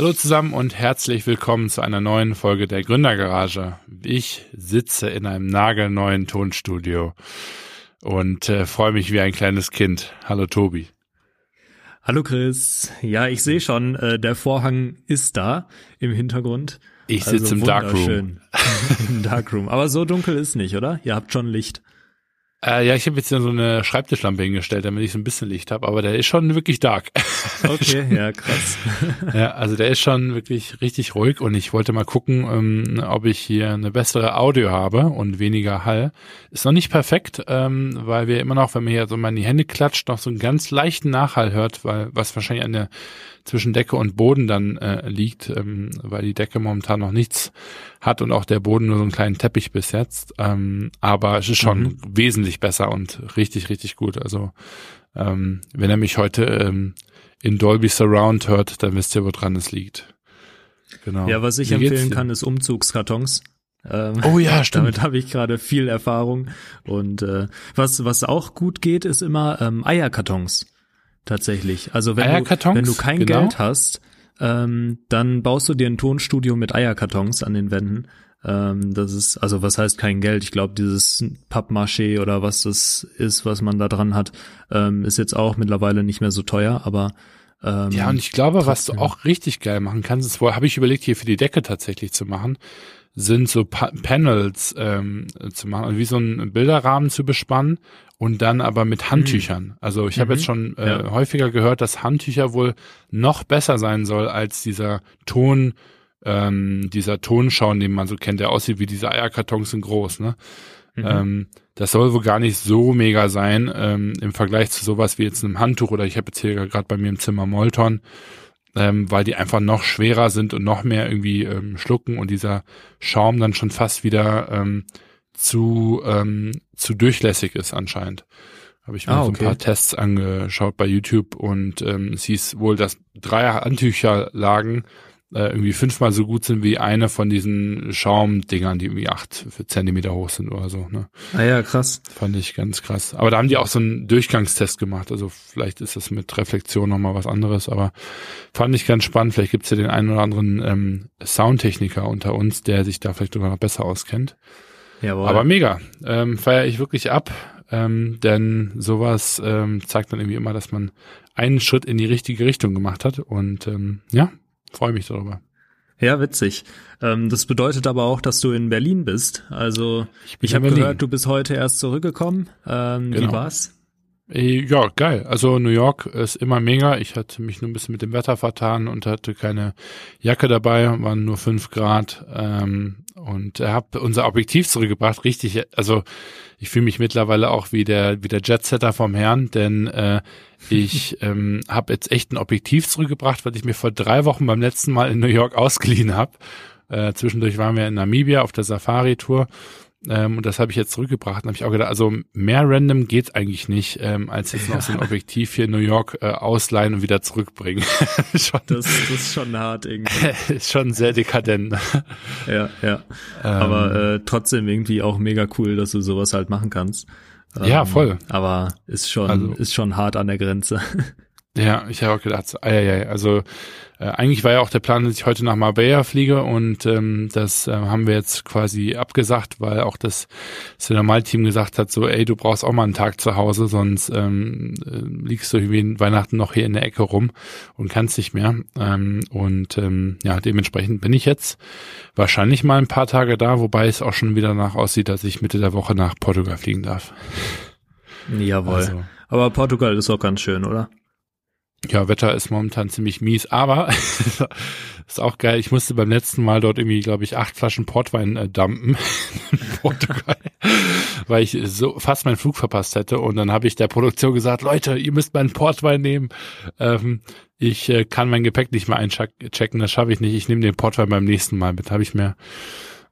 Hallo zusammen und herzlich willkommen zu einer neuen Folge der Gründergarage. Ich sitze in einem nagelneuen Tonstudio und äh, freue mich wie ein kleines Kind. Hallo Tobi. Hallo Chris. Ja, ich sehe schon, äh, der Vorhang ist da im Hintergrund. Ich sitze also im Darkroom. Im Darkroom. Aber so dunkel ist nicht, oder? Ihr habt schon Licht. Äh, ja, ich habe jetzt so eine Schreibtischlampe hingestellt, damit ich so ein bisschen Licht habe, aber der ist schon wirklich dark. Okay, ja, krass. ja, also der ist schon wirklich richtig ruhig und ich wollte mal gucken, ähm, ob ich hier eine bessere Audio habe und weniger Hall. Ist noch nicht perfekt, ähm, weil wir immer noch, wenn man hier so mal in die Hände klatscht, noch so einen ganz leichten Nachhall hört, weil was wahrscheinlich an der zwischen Decke und Boden dann äh, liegt, ähm, weil die Decke momentan noch nichts hat und auch der Boden nur so einen kleinen Teppich bis jetzt. Ähm, aber es ist schon mhm. wesentlich besser und richtig, richtig gut. Also ähm, wenn er mich heute ähm, in Dolby Surround hört, dann wisst ihr, woran es liegt. Genau. Ja, was ich Wie empfehlen kann, ist Umzugskartons. Ähm, oh ja, stimmt. Damit habe ich gerade viel Erfahrung. Und äh, was, was auch gut geht, ist immer ähm, Eierkartons tatsächlich. Also wenn du, wenn du kein genau. Geld hast, ähm, dann baust du dir ein Tonstudio mit Eierkartons an den Wänden. Ähm, das ist, also was heißt kein Geld? Ich glaube, dieses Pappmaché oder was das ist, was man da dran hat, ähm, ist jetzt auch mittlerweile nicht mehr so teuer, aber ähm, ja, und ich glaube, was du auch richtig geil machen kannst, ist, habe ich überlegt, hier für die Decke tatsächlich zu machen, sind so pa Panels ähm, zu machen, wie so ein Bilderrahmen zu bespannen und dann aber mit Handtüchern. Mhm. Also ich habe mhm. jetzt schon äh, ja. häufiger gehört, dass Handtücher wohl noch besser sein soll als dieser Ton, ähm, dieser Tonschauen, den man so kennt, der aussieht wie diese Eierkartons sind groß, ne? Mhm. Ähm, das soll wohl gar nicht so mega sein ähm, im Vergleich zu sowas wie jetzt einem Handtuch oder ich habe jetzt hier gerade bei mir im Zimmer Molton, ähm, weil die einfach noch schwerer sind und noch mehr irgendwie ähm, schlucken und dieser Schaum dann schon fast wieder ähm, zu, ähm, zu durchlässig ist anscheinend. Habe ich mir ah, okay. so ein paar Tests angeschaut bei YouTube und ähm, es hieß wohl, dass drei Handtücherlagen äh, irgendwie fünfmal so gut sind wie eine von diesen Schaumdingern, die irgendwie acht Zentimeter hoch sind oder so. Ne? Ah ja, krass. Fand ich ganz krass. Aber da haben die auch so einen Durchgangstest gemacht. Also vielleicht ist das mit Reflexion nochmal was anderes, aber fand ich ganz spannend. Vielleicht gibt's ja den einen oder anderen ähm, Soundtechniker unter uns, der sich da vielleicht sogar noch besser auskennt. Jawohl. Aber mega. Ähm, feiere ich wirklich ab. Ähm, denn sowas ähm, zeigt dann irgendwie immer, dass man einen Schritt in die richtige Richtung gemacht hat. Und ähm, ja, freue mich darüber. Ja, witzig. Ähm, das bedeutet aber auch, dass du in Berlin bist. Also ich, ich habe gehört, du bist heute erst zurückgekommen. Ähm, genau. Wie war's? Äh, ja, geil. Also New York ist immer mega. Ich hatte mich nur ein bisschen mit dem Wetter vertan und hatte keine Jacke dabei, waren nur fünf Grad ähm, und habe unser Objektiv zurückgebracht. Richtig, also ich fühle mich mittlerweile auch wie der wie der Jetsetter vom Herrn, denn äh, ich ähm, habe jetzt echt ein Objektiv zurückgebracht, was ich mir vor drei Wochen beim letzten Mal in New York ausgeliehen habe. Äh, zwischendurch waren wir in Namibia auf der Safari-Tour ähm, und das habe ich jetzt zurückgebracht. Habe ich auch gedacht, also mehr random geht eigentlich nicht, ähm, als jetzt noch so ein Objektiv hier in New York äh, ausleihen und wieder zurückbringen. schon, das, das ist schon hart irgendwie. ist schon sehr dekadent. ja, ja. Ähm, aber äh, trotzdem irgendwie auch mega cool, dass du sowas halt machen kannst. ja, ähm, voll. Aber ist schon, also, ist schon hart an der Grenze. Ja, ich habe auch gedacht, ah, ja, ja, also äh, eigentlich war ja auch der Plan, dass ich heute nach Marbella fliege und ähm, das äh, haben wir jetzt quasi abgesagt, weil auch das Cinemal-Team gesagt hat, so, ey, du brauchst auch mal einen Tag zu Hause, sonst ähm, äh, liegst du irgendwie in Weihnachten noch hier in der Ecke rum und kannst nicht mehr. Ähm, und ähm, ja, dementsprechend bin ich jetzt wahrscheinlich mal ein paar Tage da, wobei es auch schon wieder nach aussieht, dass ich Mitte der Woche nach Portugal fliegen darf. Jawohl. Also. Aber Portugal ist auch ganz schön, oder? Ja, Wetter ist momentan ziemlich mies, aber ist auch geil. Ich musste beim letzten Mal dort irgendwie, glaube ich, acht Flaschen Portwein äh, dumpen in Portugal, weil ich so fast meinen Flug verpasst hätte. Und dann habe ich der Produktion gesagt, Leute, ihr müsst meinen Portwein nehmen. Ähm, ich äh, kann mein Gepäck nicht mehr einchecken, das schaffe ich nicht. Ich nehme den Portwein beim nächsten Mal mit. Habe ich mir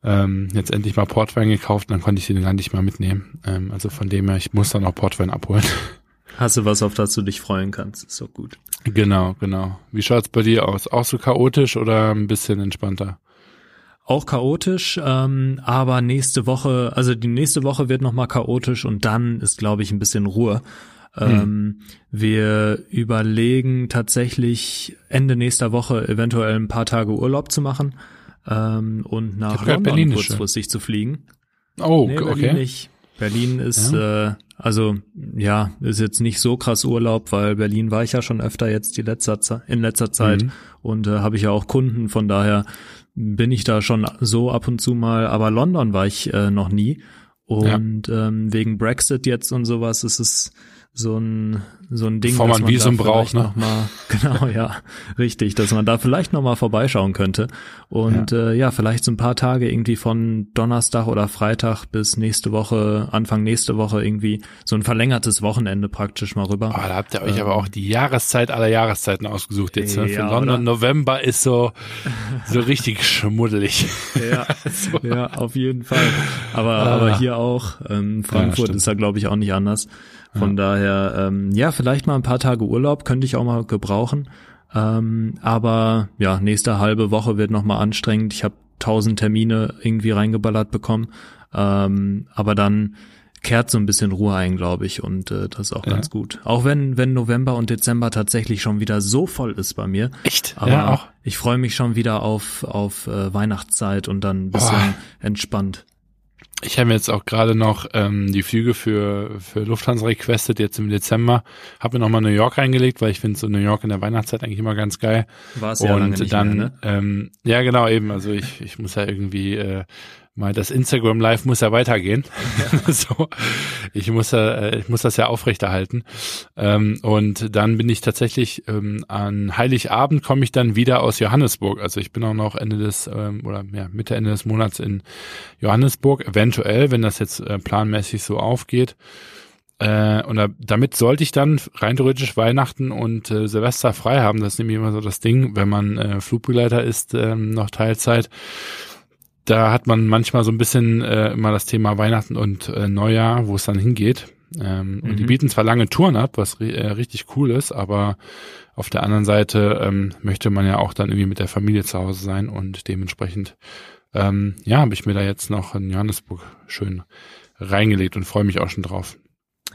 ähm, jetzt endlich mal Portwein gekauft, dann konnte ich den gar nicht mehr mitnehmen. Ähm, also von dem her, ich muss dann auch Portwein abholen. Hast du was, auf das du dich freuen kannst? Ist doch gut. Genau, genau. Wie schaut's bei dir aus? Auch so chaotisch oder ein bisschen entspannter? Auch chaotisch, ähm, aber nächste Woche, also die nächste Woche wird nochmal chaotisch und dann ist, glaube ich, ein bisschen Ruhe. Hm. Ähm, wir überlegen tatsächlich Ende nächster Woche eventuell ein paar Tage Urlaub zu machen ähm, und nach London Berlin kurzfristig zu fliegen. Oh, nee, Berlin okay. Nicht. Berlin ist ja. äh, also ja, ist jetzt nicht so krass Urlaub, weil Berlin war ich ja schon öfter jetzt die letzter Ze in letzter Zeit mhm. und äh, habe ich ja auch Kunden, von daher bin ich da schon so ab und zu mal, aber London war ich äh, noch nie und ja. ähm, wegen Brexit jetzt und sowas ist es so ein so ein Ding, Bevor man, man Visum braucht, ne? Noch mal, genau, ja, richtig, dass man da vielleicht noch mal vorbeischauen könnte und ja. Äh, ja, vielleicht so ein paar Tage irgendwie von Donnerstag oder Freitag bis nächste Woche, Anfang nächste Woche irgendwie so ein verlängertes Wochenende praktisch mal rüber. Oh, da habt ihr euch ähm, aber auch die Jahreszeit aller Jahreszeiten ausgesucht jetzt. Ne? Ja, Für London oder? November ist so so richtig schmuddelig. Ja, so. ja, auf jeden Fall. Aber ah. aber hier auch ähm, Frankfurt ja, ist da glaube ich auch nicht anders. Von ja. daher, ähm, ja, vielleicht mal ein paar Tage Urlaub könnte ich auch mal gebrauchen. Ähm, aber ja, nächste halbe Woche wird nochmal anstrengend. Ich habe tausend Termine irgendwie reingeballert bekommen. Ähm, aber dann kehrt so ein bisschen Ruhe ein, glaube ich, und äh, das ist auch ja. ganz gut. Auch wenn wenn November und Dezember tatsächlich schon wieder so voll ist bei mir. Echt? Aber ja, auch. ich freue mich schon wieder auf auf äh, Weihnachtszeit und dann ein bisschen oh. entspannt. Ich habe jetzt auch gerade noch ähm, die Flüge für, für Lufthansa requested, jetzt im Dezember. Habe mir nochmal New York reingelegt, weil ich finde so New York in der Weihnachtszeit eigentlich immer ganz geil. War es ja lange nicht dann, mehr, ne? ähm, ja genau eben, also ich, ich muss ja irgendwie äh, mal das Instagram Live muss ja weitergehen. Ja. so, ich muss ja, äh, ich muss das ja aufrechterhalten. Ähm, und dann bin ich tatsächlich ähm, an Heiligabend komme ich dann wieder aus Johannesburg. Also ich bin auch noch Ende des ähm, oder ja Mitte Ende des Monats in Johannesburg. Eventuell, wenn das jetzt äh, planmäßig so aufgeht. Äh, und da, damit sollte ich dann rein theoretisch Weihnachten und äh, Silvester frei haben. Das ist nämlich immer so das Ding, wenn man äh, Flugbegleiter ist, äh, noch Teilzeit da hat man manchmal so ein bisschen äh, immer das Thema Weihnachten und äh, Neujahr, wo es dann hingeht. Ähm, mhm. Und die mhm. bieten zwar lange Touren ab, was äh, richtig cool ist, aber auf der anderen Seite ähm, möchte man ja auch dann irgendwie mit der Familie zu Hause sein und dementsprechend ähm, ja, habe ich mir da jetzt noch in Johannesburg schön reingelegt und freue mich auch schon drauf.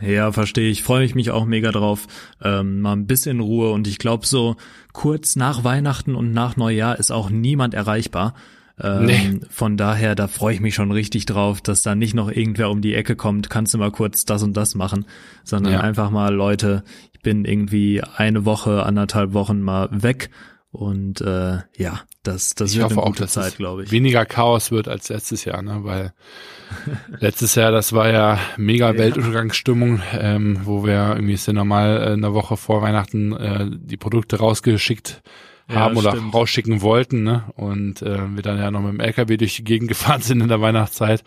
Ja, verstehe ich. Freue ich mich auch mega drauf. Ähm, mal ein bisschen Ruhe und ich glaube so kurz nach Weihnachten und nach Neujahr ist auch niemand erreichbar. Ähm, nee. Von daher, da freue ich mich schon richtig drauf, dass da nicht noch irgendwer um die Ecke kommt, kannst du mal kurz das und das machen, sondern ja. einfach mal, Leute, ich bin irgendwie eine Woche, anderthalb Wochen mal weg und äh, ja, das, das ich wird hoffe eine gute auch, Zeit, glaube ich. Weniger Chaos wird als letztes Jahr, ne? Weil letztes Jahr, das war ja mega ja. Weltuntergangsstimmung, ähm, wo wir irgendwie ist ja normal äh, eine Woche vor Weihnachten äh, die Produkte rausgeschickt haben ja, oder stimmt. rausschicken wollten, ne? Und äh, wir dann ja noch mit dem LKW durch die Gegend gefahren sind in der Weihnachtszeit.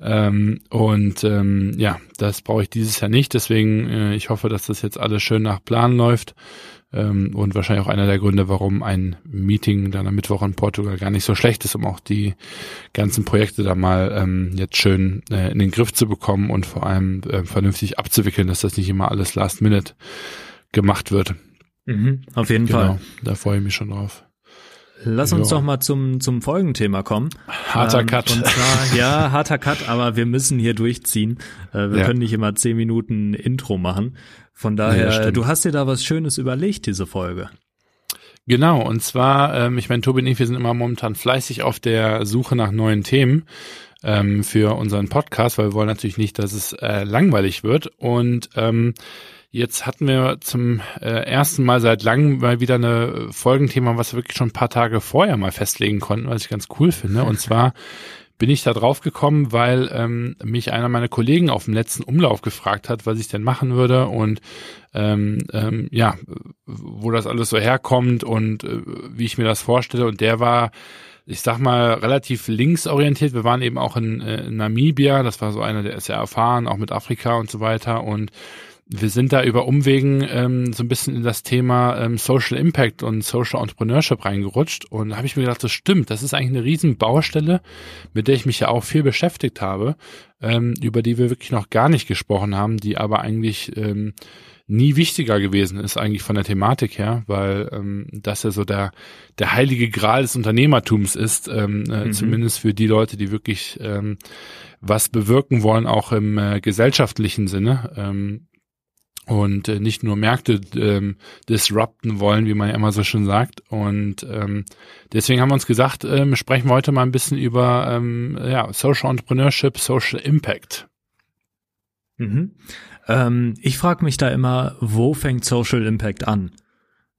Ähm, und ähm, ja, das brauche ich dieses Jahr nicht. Deswegen, äh, ich hoffe, dass das jetzt alles schön nach Plan läuft. Ähm, und wahrscheinlich auch einer der Gründe, warum ein Meeting dann am Mittwoch in Portugal gar nicht so schlecht ist, um auch die ganzen Projekte da mal ähm, jetzt schön äh, in den Griff zu bekommen und vor allem äh, vernünftig abzuwickeln, dass das nicht immer alles last minute gemacht wird. Mhm, auf jeden genau, Fall. Da freue ich mich schon drauf. Lass uns ja. doch mal zum, zum Folgenthema kommen. Harter ähm, Cut. Und zwar, ja, harter Cut, aber wir müssen hier durchziehen. Äh, wir ja. können nicht immer zehn Minuten Intro machen. Von daher, ja, du hast dir da was Schönes überlegt, diese Folge. Genau, und zwar, ähm, ich meine, Tobi und ich, wir sind immer momentan fleißig auf der Suche nach neuen Themen ähm, für unseren Podcast, weil wir wollen natürlich nicht, dass es äh, langweilig wird. Und ähm, Jetzt hatten wir zum äh, ersten Mal seit langem mal wieder eine Folgenthema, was wir wirklich schon ein paar Tage vorher mal festlegen konnten, was ich ganz cool finde. Und zwar bin ich da drauf gekommen, weil ähm, mich einer meiner Kollegen auf dem letzten Umlauf gefragt hat, was ich denn machen würde und ähm, ähm, ja, wo das alles so herkommt und äh, wie ich mir das vorstelle. Und der war ich sag mal, relativ linksorientiert. Wir waren eben auch in, äh, in Namibia, das war so einer, der ist ja erfahren, auch mit Afrika und so weiter. Und wir sind da über Umwegen ähm, so ein bisschen in das Thema ähm, Social Impact und Social Entrepreneurship reingerutscht und da habe ich mir gedacht, das stimmt, das ist eigentlich eine riesen Baustelle, mit der ich mich ja auch viel beschäftigt habe, ähm, über die wir wirklich noch gar nicht gesprochen haben, die aber eigentlich ähm, nie wichtiger gewesen ist eigentlich von der Thematik her, weil ähm, das ja so der der heilige Gral des Unternehmertums ist, ähm, äh, mhm. zumindest für die Leute, die wirklich ähm, was bewirken wollen, auch im äh, gesellschaftlichen Sinne. Ähm, und äh, nicht nur Märkte ähm, disrupten wollen, wie man ja immer so schön sagt. Und ähm, deswegen haben wir uns gesagt, ähm, sprechen wir heute mal ein bisschen über ähm, ja, Social Entrepreneurship, Social Impact. Mhm. Ähm, ich frage mich da immer, wo fängt Social Impact an?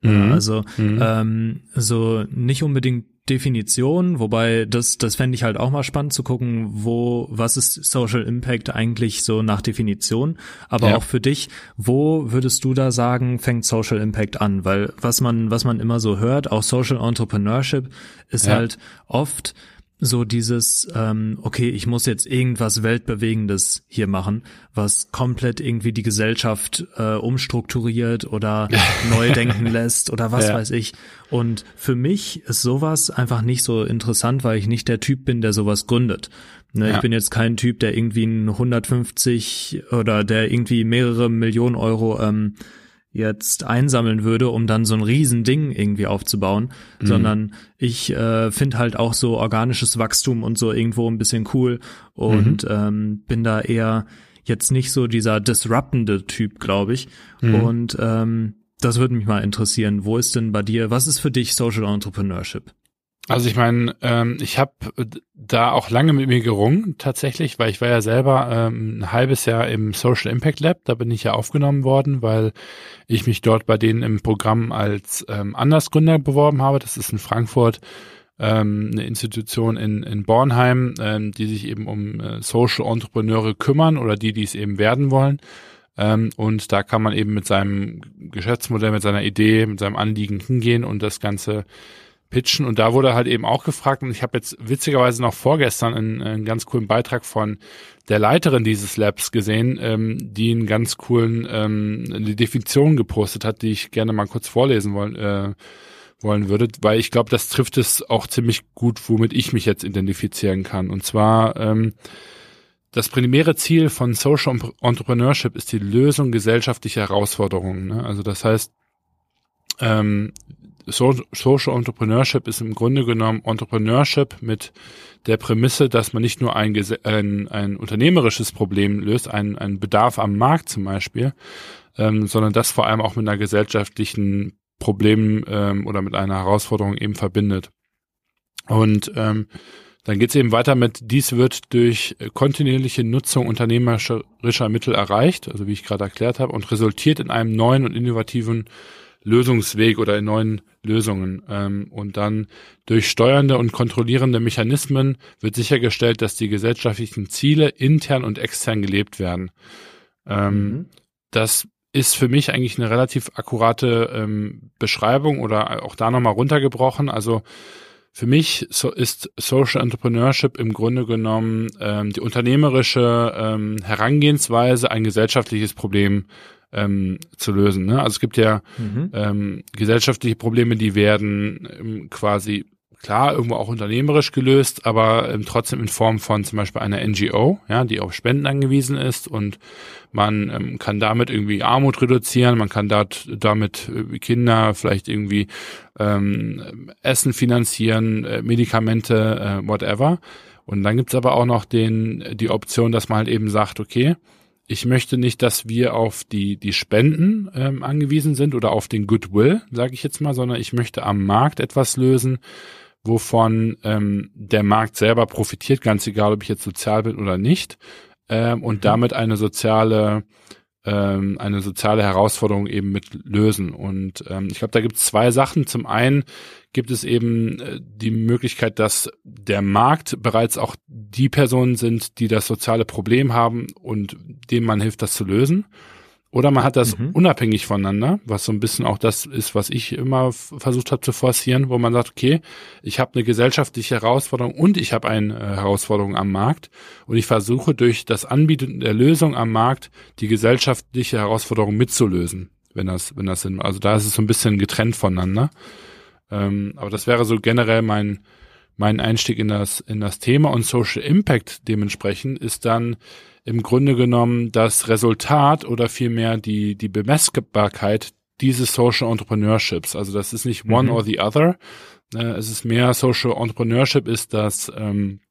Mhm. Also mhm. ähm, so nicht unbedingt Definition, wobei das, das fände ich halt auch mal spannend zu gucken, wo, was ist Social Impact eigentlich so nach Definition, aber ja. auch für dich, wo würdest du da sagen, fängt Social Impact an? Weil was man, was man immer so hört, auch Social Entrepreneurship ist ja. halt oft so dieses, ähm, okay, ich muss jetzt irgendwas Weltbewegendes hier machen, was komplett irgendwie die Gesellschaft äh, umstrukturiert oder neu denken lässt oder was ja. weiß ich. Und für mich ist sowas einfach nicht so interessant, weil ich nicht der Typ bin, der sowas gründet. Ne, ja. Ich bin jetzt kein Typ, der irgendwie ein 150 oder der irgendwie mehrere Millionen Euro ähm, jetzt einsammeln würde, um dann so ein Riesending irgendwie aufzubauen, mhm. sondern ich äh, finde halt auch so organisches Wachstum und so irgendwo ein bisschen cool und mhm. ähm, bin da eher jetzt nicht so dieser disruptende Typ, glaube ich. Mhm. Und ähm, das würde mich mal interessieren. Wo ist denn bei dir, was ist für dich Social Entrepreneurship? Also ich meine, ähm, ich habe da auch lange mit mir gerungen tatsächlich, weil ich war ja selber ähm, ein halbes Jahr im Social Impact Lab, da bin ich ja aufgenommen worden, weil ich mich dort bei denen im Programm als ähm, Andersgründer beworben habe. Das ist in Frankfurt ähm, eine Institution in, in Bornheim, ähm, die sich eben um äh, Social Entrepreneure kümmern oder die, die es eben werden wollen. Ähm, und da kann man eben mit seinem Geschäftsmodell, mit seiner Idee, mit seinem Anliegen hingehen und das Ganze pitchen. Und da wurde halt eben auch gefragt, und ich habe jetzt witzigerweise noch vorgestern einen, einen, ganz coolen Beitrag von der Leiterin dieses Labs gesehen, ähm, die einen ganz coolen ähm, eine Definition gepostet hat, die ich gerne mal kurz vorlesen wollen, äh, wollen würde, weil ich glaube, das trifft es auch ziemlich gut, womit ich mich jetzt identifizieren kann. Und zwar ähm, das primäre Ziel von Social Entrepreneurship ist die Lösung gesellschaftlicher Herausforderungen. Ne? Also das heißt, ähm, Social Entrepreneurship ist im Grunde genommen Entrepreneurship mit der Prämisse, dass man nicht nur ein, ein, ein unternehmerisches Problem löst, ein, ein Bedarf am Markt zum Beispiel, ähm, sondern das vor allem auch mit einer gesellschaftlichen Problem ähm, oder mit einer Herausforderung eben verbindet. Und ähm, dann geht es eben weiter mit, dies wird durch kontinuierliche Nutzung unternehmerischer Mittel erreicht, also wie ich gerade erklärt habe, und resultiert in einem neuen und innovativen Lösungsweg oder in neuen Lösungen. Ähm, und dann durch steuernde und kontrollierende Mechanismen wird sichergestellt, dass die gesellschaftlichen Ziele intern und extern gelebt werden. Ähm, mhm. Das ist für mich eigentlich eine relativ akkurate ähm, Beschreibung oder auch da nochmal runtergebrochen. Also für mich so ist Social Entrepreneurship im Grunde genommen ähm, die unternehmerische ähm, Herangehensweise, ein gesellschaftliches Problem ähm, zu lösen. Ne? Also es gibt ja mhm. ähm, gesellschaftliche Probleme, die werden ähm, quasi klar irgendwo auch unternehmerisch gelöst, aber ähm, trotzdem in Form von zum Beispiel einer NGO, ja, die auf Spenden angewiesen ist und man ähm, kann damit irgendwie Armut reduzieren, man kann dort damit äh, Kinder vielleicht irgendwie ähm, Essen finanzieren, äh, Medikamente, äh, whatever. Und dann gibt's aber auch noch den die Option, dass man halt eben sagt, okay, ich möchte nicht, dass wir auf die, die Spenden ähm, angewiesen sind oder auf den Goodwill, sage ich jetzt mal, sondern ich möchte am Markt etwas lösen, wovon ähm, der Markt selber profitiert, ganz egal, ob ich jetzt sozial bin oder nicht, ähm, und mhm. damit eine soziale ähm, eine soziale Herausforderung eben mit lösen. Und ähm, ich glaube, da gibt es zwei Sachen. Zum einen gibt es eben äh, die Möglichkeit, dass der Markt bereits auch die Personen sind, die das soziale Problem haben und denen man hilft, das zu lösen. Oder man hat das mhm. unabhängig voneinander, was so ein bisschen auch das ist, was ich immer versucht habe zu forcieren, wo man sagt, okay, ich habe eine gesellschaftliche Herausforderung und ich habe eine äh, Herausforderung am Markt und ich versuche durch das Anbieten der Lösung am Markt die gesellschaftliche Herausforderung mitzulösen, wenn das, wenn das Sinn. Also da ist es so ein bisschen getrennt voneinander. Ähm, aber das wäre so generell mein mein Einstieg in das in das Thema und Social Impact dementsprechend ist dann im Grunde genommen das Resultat oder vielmehr die, die Bemessbarkeit dieses Social Entrepreneurships. Also das ist nicht one mhm. or the other. Äh, es ist mehr Social Entrepreneurship ist das, ähm,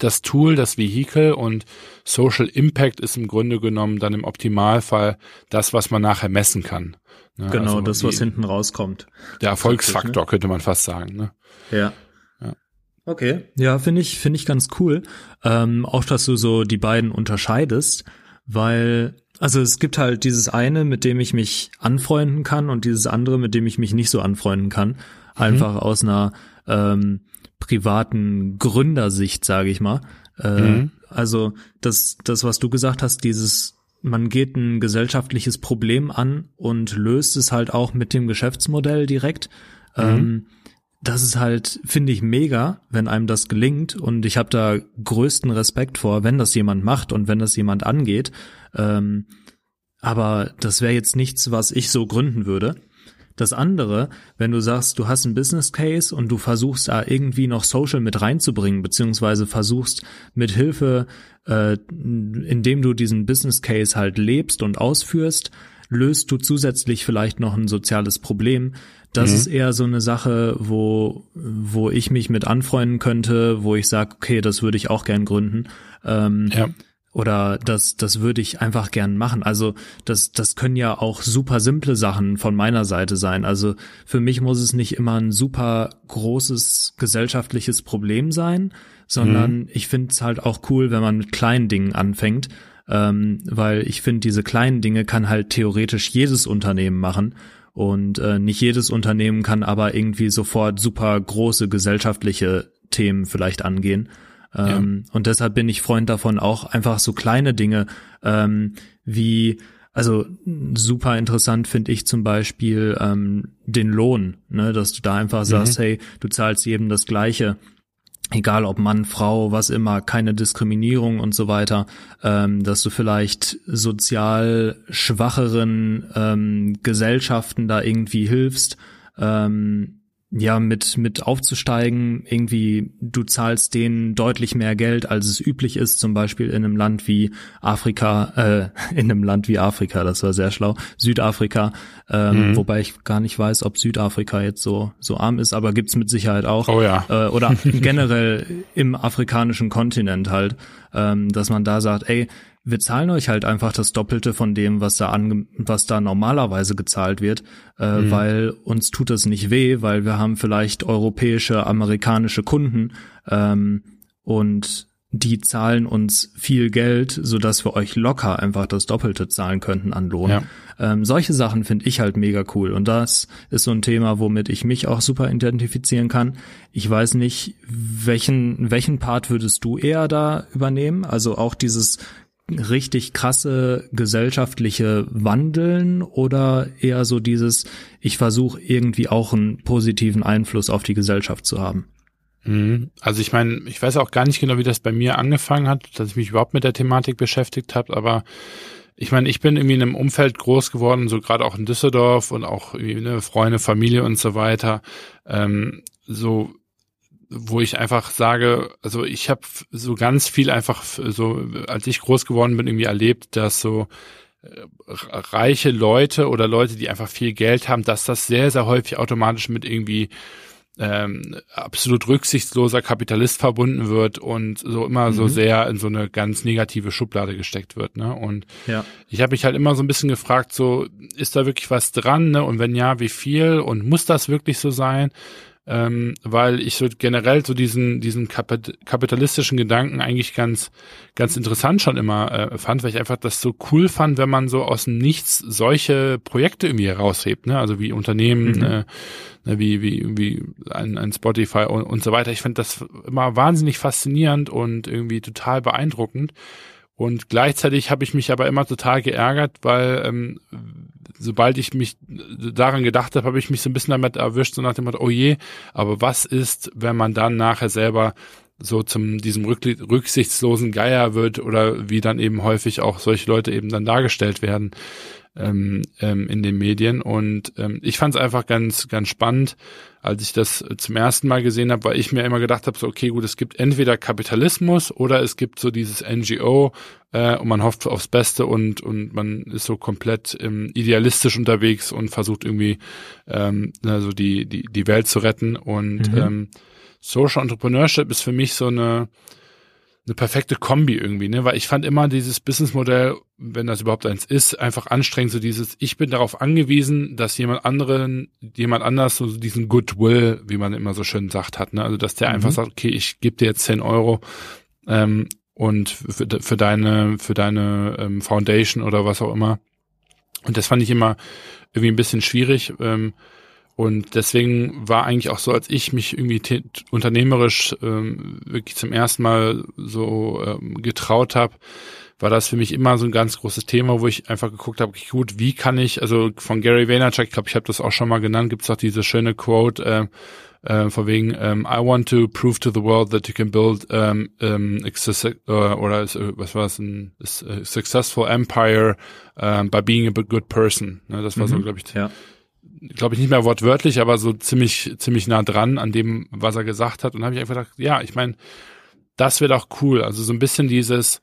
das Tool, das Vehikel und Social Impact ist im Grunde genommen dann im Optimalfall das, was man nachher messen kann. Ne? Genau, also das, was hinten rauskommt. Der Erfolgsfaktor, ne? könnte man fast sagen. Ne? Ja. Okay. Ja, finde ich, finde ich ganz cool. Ähm, auch, dass du so die beiden unterscheidest, weil, also es gibt halt dieses eine, mit dem ich mich anfreunden kann und dieses andere, mit dem ich mich nicht so anfreunden kann. Mhm. Einfach aus einer ähm, privaten Gründersicht, sage ich mal. Äh, mhm. Also das, das, was du gesagt hast, dieses man geht ein gesellschaftliches Problem an und löst es halt auch mit dem Geschäftsmodell direkt. Mhm. Ähm, das ist halt, finde ich, mega, wenn einem das gelingt. Und ich habe da größten Respekt vor, wenn das jemand macht und wenn das jemand angeht. Ähm, aber das wäre jetzt nichts, was ich so gründen würde. Das andere, wenn du sagst, du hast einen Business Case und du versuchst da irgendwie noch Social mit reinzubringen, beziehungsweise versuchst mit Hilfe, äh, indem du diesen Business Case halt lebst und ausführst, löst du zusätzlich vielleicht noch ein soziales Problem. Das mhm. ist eher so eine Sache, wo, wo ich mich mit anfreunden könnte, wo ich sage, okay, das würde ich auch gern gründen. Ähm, ja oder das, das würde ich einfach gern machen. Also das, das können ja auch super simple Sachen von meiner Seite sein. Also für mich muss es nicht immer ein super großes gesellschaftliches Problem sein, sondern mhm. ich finde es halt auch cool, wenn man mit kleinen Dingen anfängt, ähm, weil ich finde, diese kleinen Dinge kann halt theoretisch jedes Unternehmen machen. Und äh, nicht jedes Unternehmen kann aber irgendwie sofort super große gesellschaftliche Themen vielleicht angehen. Ähm, ja. Und deshalb bin ich Freund davon, auch einfach so kleine Dinge ähm, wie also super interessant finde ich zum Beispiel ähm, den Lohn, ne, dass du da einfach sagst, mhm. hey, du zahlst jedem das Gleiche, egal ob Mann, Frau, was immer, keine Diskriminierung und so weiter, ähm, dass du vielleicht sozial schwacheren ähm, Gesellschaften da irgendwie hilfst. Ähm, ja, mit, mit aufzusteigen, irgendwie, du zahlst denen deutlich mehr Geld, als es üblich ist, zum Beispiel in einem Land wie Afrika, äh, in einem Land wie Afrika, das war sehr schlau, Südafrika, ähm, mhm. wobei ich gar nicht weiß, ob Südafrika jetzt so, so arm ist, aber gibt's mit Sicherheit auch. Oh ja. Äh, oder generell im afrikanischen Kontinent halt, ähm, dass man da sagt, ey, wir zahlen euch halt einfach das Doppelte von dem, was da an, was da normalerweise gezahlt wird, äh, mhm. weil uns tut das nicht weh, weil wir haben vielleicht europäische, amerikanische Kunden ähm, und die zahlen uns viel Geld, so dass wir euch locker einfach das Doppelte zahlen könnten an Lohn. Ja. Ähm, solche Sachen finde ich halt mega cool und das ist so ein Thema, womit ich mich auch super identifizieren kann. Ich weiß nicht, welchen welchen Part würdest du eher da übernehmen? Also auch dieses richtig krasse gesellschaftliche Wandeln oder eher so dieses, ich versuche irgendwie auch einen positiven Einfluss auf die Gesellschaft zu haben? Mhm. Also ich meine, ich weiß auch gar nicht genau, wie das bei mir angefangen hat, dass ich mich überhaupt mit der Thematik beschäftigt habe, aber ich meine, ich bin irgendwie in einem Umfeld groß geworden, so gerade auch in Düsseldorf und auch irgendwie eine Freunde, Familie und so weiter. Ähm, so wo ich einfach sage, also ich habe so ganz viel einfach so, als ich groß geworden bin, irgendwie erlebt, dass so äh, reiche Leute oder Leute, die einfach viel Geld haben, dass das sehr, sehr häufig automatisch mit irgendwie ähm, absolut rücksichtsloser Kapitalist verbunden wird und so immer mhm. so sehr in so eine ganz negative Schublade gesteckt wird. Ne? Und ja. ich habe mich halt immer so ein bisschen gefragt, so ist da wirklich was dran? Ne? Und wenn ja, wie viel? Und muss das wirklich so sein? Ähm, weil ich so generell so diesen diesen kapitalistischen Gedanken eigentlich ganz ganz interessant schon immer äh, fand, weil ich einfach das so cool fand, wenn man so aus dem Nichts solche Projekte irgendwie heraushebt, ne? Also wie Unternehmen, mhm. äh, ne, wie wie wie ein, ein Spotify und, und so weiter. Ich finde das immer wahnsinnig faszinierend und irgendwie total beeindruckend. Und gleichzeitig habe ich mich aber immer total geärgert, weil ähm, sobald ich mich daran gedacht habe, habe ich mich so ein bisschen damit erwischt, so nach dem Motto, oh je, aber was ist, wenn man dann nachher selber so zum diesem rücksichtslosen Geier wird oder wie dann eben häufig auch solche Leute eben dann dargestellt werden ähm, ähm, in den Medien. Und ähm, ich fand es einfach ganz, ganz spannend, als ich das zum ersten Mal gesehen habe, weil ich mir immer gedacht habe, so, okay, gut, es gibt entweder Kapitalismus oder es gibt so dieses NGO äh, und man hofft aufs Beste und, und man ist so komplett ähm, idealistisch unterwegs und versucht irgendwie ähm, also die, die, die Welt zu retten. Und mhm. ähm, Social Entrepreneurship ist für mich so eine eine perfekte Kombi irgendwie, ne? Weil ich fand immer dieses Businessmodell, wenn das überhaupt eins ist, einfach anstrengend, so dieses, ich bin darauf angewiesen, dass jemand anderen, jemand anders so diesen Goodwill, wie man immer so schön sagt, hat, ne? Also dass der mhm. einfach sagt, okay, ich gebe dir jetzt 10 Euro ähm, und für, für deine, für deine ähm, Foundation oder was auch immer. Und das fand ich immer irgendwie ein bisschen schwierig. Ähm, und deswegen war eigentlich auch so, als ich mich irgendwie unternehmerisch ähm, wirklich zum ersten Mal so ähm, getraut habe, war das für mich immer so ein ganz großes Thema, wo ich einfach geguckt habe, gut, wie kann ich, also von Gary Vaynerchuk, ich glaube, ich habe das auch schon mal genannt, gibt es auch diese schöne Quote, äh, äh, von wegen um, I want to prove to the world that you can build um, um, uh, oder was war es ein a successful empire um, by being a good person. Ne, das war mhm, so, glaube ich, ja glaube ich, nicht mehr wortwörtlich, aber so ziemlich, ziemlich nah dran an dem, was er gesagt hat. Und habe ich einfach gedacht, ja, ich meine, das wird auch cool. Also so ein bisschen dieses,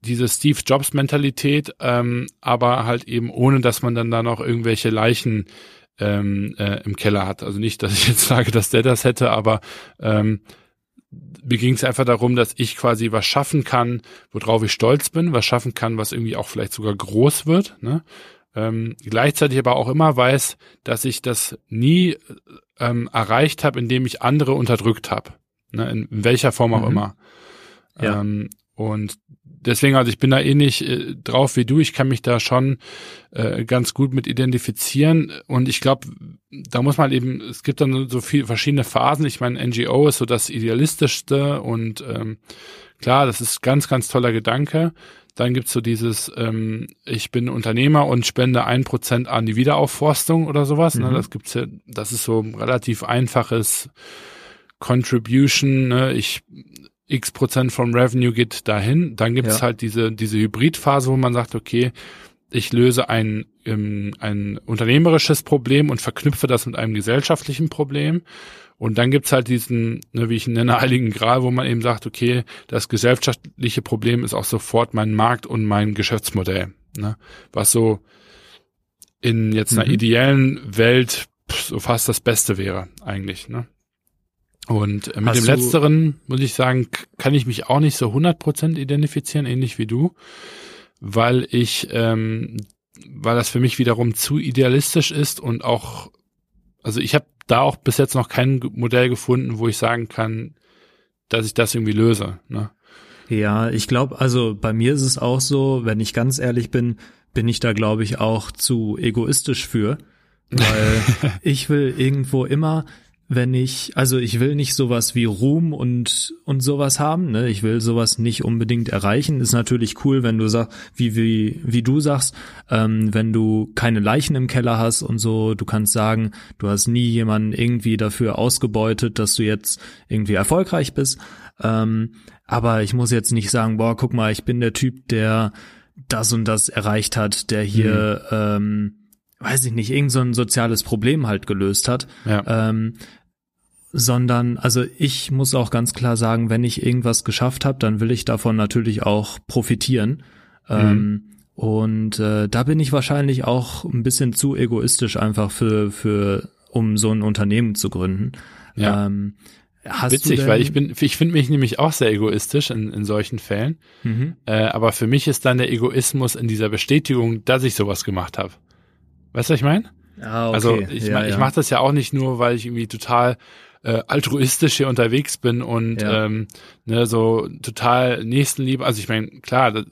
diese Steve Jobs Mentalität, ähm, aber halt eben ohne, dass man dann da noch irgendwelche Leichen ähm, äh, im Keller hat. Also nicht, dass ich jetzt sage, dass der das hätte, aber ähm, mir ging es einfach darum, dass ich quasi was schaffen kann, worauf ich stolz bin, was schaffen kann, was irgendwie auch vielleicht sogar groß wird. Ne? Ähm, gleichzeitig aber auch immer weiß, dass ich das nie ähm, erreicht habe, indem ich andere unterdrückt habe. Ne, in, welcher Form auch mhm. immer. Ja. Ähm, und deswegen, also ich bin da ähnlich eh äh, drauf wie du. Ich kann mich da schon äh, ganz gut mit identifizieren. Und ich glaube, da muss man eben, es gibt dann so viele verschiedene Phasen. Ich meine, NGO ist so das Idealistischste und ähm, klar, das ist ganz, ganz toller Gedanke. Dann gibt's so dieses, ähm, ich bin Unternehmer und spende ein Prozent an die Wiederaufforstung oder sowas. Ne? Mhm. Ne? Das gibt's ja, das ist so ein relativ einfaches Contribution. Ne? Ich X Prozent vom Revenue geht dahin. Dann gibt's ja. halt diese, diese Hybridphase, wo man sagt, okay, ich löse ein, ähm, ein unternehmerisches Problem und verknüpfe das mit einem gesellschaftlichen Problem. Und dann gibt's halt diesen, ne, wie ich ihn nenne, heiligen Gral, wo man eben sagt, okay, das gesellschaftliche Problem ist auch sofort mein Markt und mein Geschäftsmodell. Ne? Was so in jetzt einer mhm. ideellen Welt so fast das Beste wäre, eigentlich. Ne? Und äh, mit Hast dem Letzteren, muss ich sagen, kann ich mich auch nicht so 100% identifizieren, ähnlich wie du, weil ich, ähm, weil das für mich wiederum zu idealistisch ist und auch, also ich habe da auch bis jetzt noch kein Modell gefunden, wo ich sagen kann, dass ich das irgendwie löse. Ne? Ja, ich glaube, also bei mir ist es auch so, wenn ich ganz ehrlich bin, bin ich da, glaube ich, auch zu egoistisch für. Weil ich will irgendwo immer wenn ich, also ich will nicht sowas wie Ruhm und und sowas haben, ne? Ich will sowas nicht unbedingt erreichen. Ist natürlich cool, wenn du sagst, wie wie wie du sagst, ähm, wenn du keine Leichen im Keller hast und so, du kannst sagen, du hast nie jemanden irgendwie dafür ausgebeutet, dass du jetzt irgendwie erfolgreich bist. Ähm, aber ich muss jetzt nicht sagen, boah, guck mal, ich bin der Typ, der das und das erreicht hat, der hier mhm. ähm, weiß ich nicht, irgend so ein soziales Problem halt gelöst hat. Ja. Ähm, sondern also ich muss auch ganz klar sagen, wenn ich irgendwas geschafft habe, dann will ich davon natürlich auch profitieren. Mhm. Ähm, und äh, da bin ich wahrscheinlich auch ein bisschen zu egoistisch einfach für für um so ein Unternehmen zu gründen. Ja. Ähm, Witzig, weil ich bin, ich finde mich nämlich auch sehr egoistisch in, in solchen Fällen. Mhm. Äh, aber für mich ist dann der Egoismus in dieser Bestätigung, dass ich sowas gemacht habe. Weißt du, was ich meine? Ah, okay. Also ich, ja, ich mache das ja auch nicht nur, weil ich irgendwie total äh, altruistisch hier unterwegs bin und ja. ähm, ne, so total Nächstenliebe. Also ich meine, klar, das,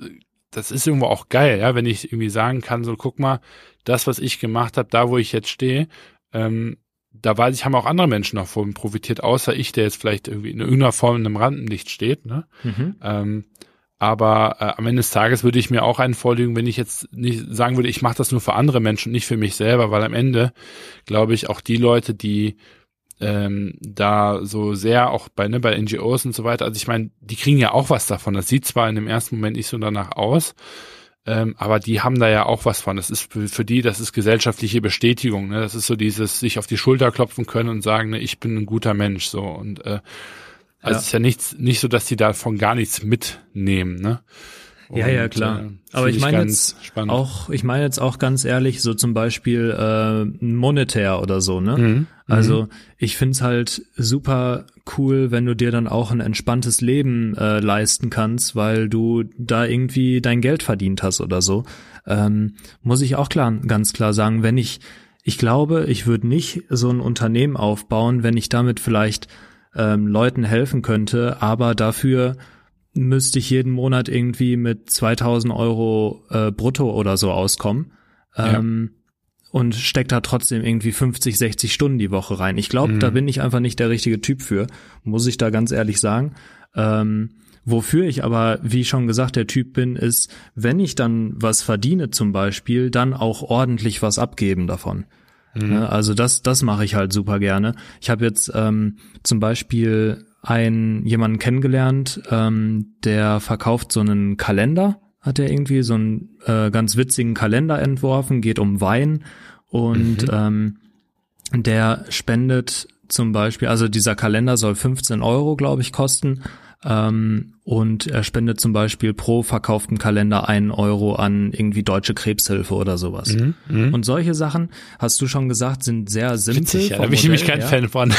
das ist irgendwo auch geil, ja, wenn ich irgendwie sagen kann, so guck mal, das, was ich gemacht habe, da wo ich jetzt stehe, ähm, da weiß ich, haben auch andere Menschen noch von profitiert, außer ich, der jetzt vielleicht irgendwie in irgendeiner Form in einem Rampenlicht steht. Ne? Mhm. Ähm, aber äh, am Ende des Tages würde ich mir auch einen vorlegen, wenn ich jetzt nicht sagen würde, ich mache das nur für andere Menschen, nicht für mich selber, weil am Ende glaube ich auch die Leute, die ähm, da so sehr auch bei, ne, bei NGOs und so weiter, also ich meine, die kriegen ja auch was davon. Das sieht zwar in dem ersten Moment nicht so danach aus, ähm, aber die haben da ja auch was von. Das ist für, für die, das ist gesellschaftliche Bestätigung. Ne? Das ist so dieses sich auf die Schulter klopfen können und sagen, ne, ich bin ein guter Mensch. So und äh, also ja. es ist ja nichts, nicht so, dass die davon gar nichts mitnehmen. Ne? Und, ja, ja, klar. Äh, Aber ich meine jetzt spannend. auch, ich meine jetzt auch ganz ehrlich, so zum Beispiel äh, monetär oder so, ne? Mhm. Also mhm. ich find's halt super cool, wenn du dir dann auch ein entspanntes Leben äh, leisten kannst, weil du da irgendwie dein Geld verdient hast oder so. Ähm, muss ich auch klar, ganz klar sagen, wenn ich, ich glaube, ich würde nicht so ein Unternehmen aufbauen, wenn ich damit vielleicht ähm, Leuten helfen könnte, aber dafür müsste ich jeden Monat irgendwie mit 2000 Euro äh, brutto oder so auskommen. Ähm, ja. Und steckt da trotzdem irgendwie 50, 60 Stunden die Woche rein. Ich glaube, mhm. da bin ich einfach nicht der richtige Typ für, muss ich da ganz ehrlich sagen. Ähm, wofür ich aber, wie schon gesagt, der Typ bin, ist, wenn ich dann was verdiene zum Beispiel, dann auch ordentlich was abgeben davon. Mhm. Ne, also das, das mache ich halt super gerne. Ich habe jetzt ähm, zum Beispiel einen jemanden kennengelernt, ähm, der verkauft so einen Kalender, hat er irgendwie so einen äh, ganz witzigen Kalender entworfen, geht um Wein und mhm. ähm, der spendet zum Beispiel, also dieser Kalender soll 15 Euro, glaube ich, kosten ähm, und er spendet zum Beispiel pro verkauften Kalender einen Euro an irgendwie Deutsche Krebshilfe oder sowas. Mhm, mh. Und solche Sachen, hast du schon gesagt, sind sehr simpel. Witzig, ja, da bin ich nämlich kein ja. Fan von.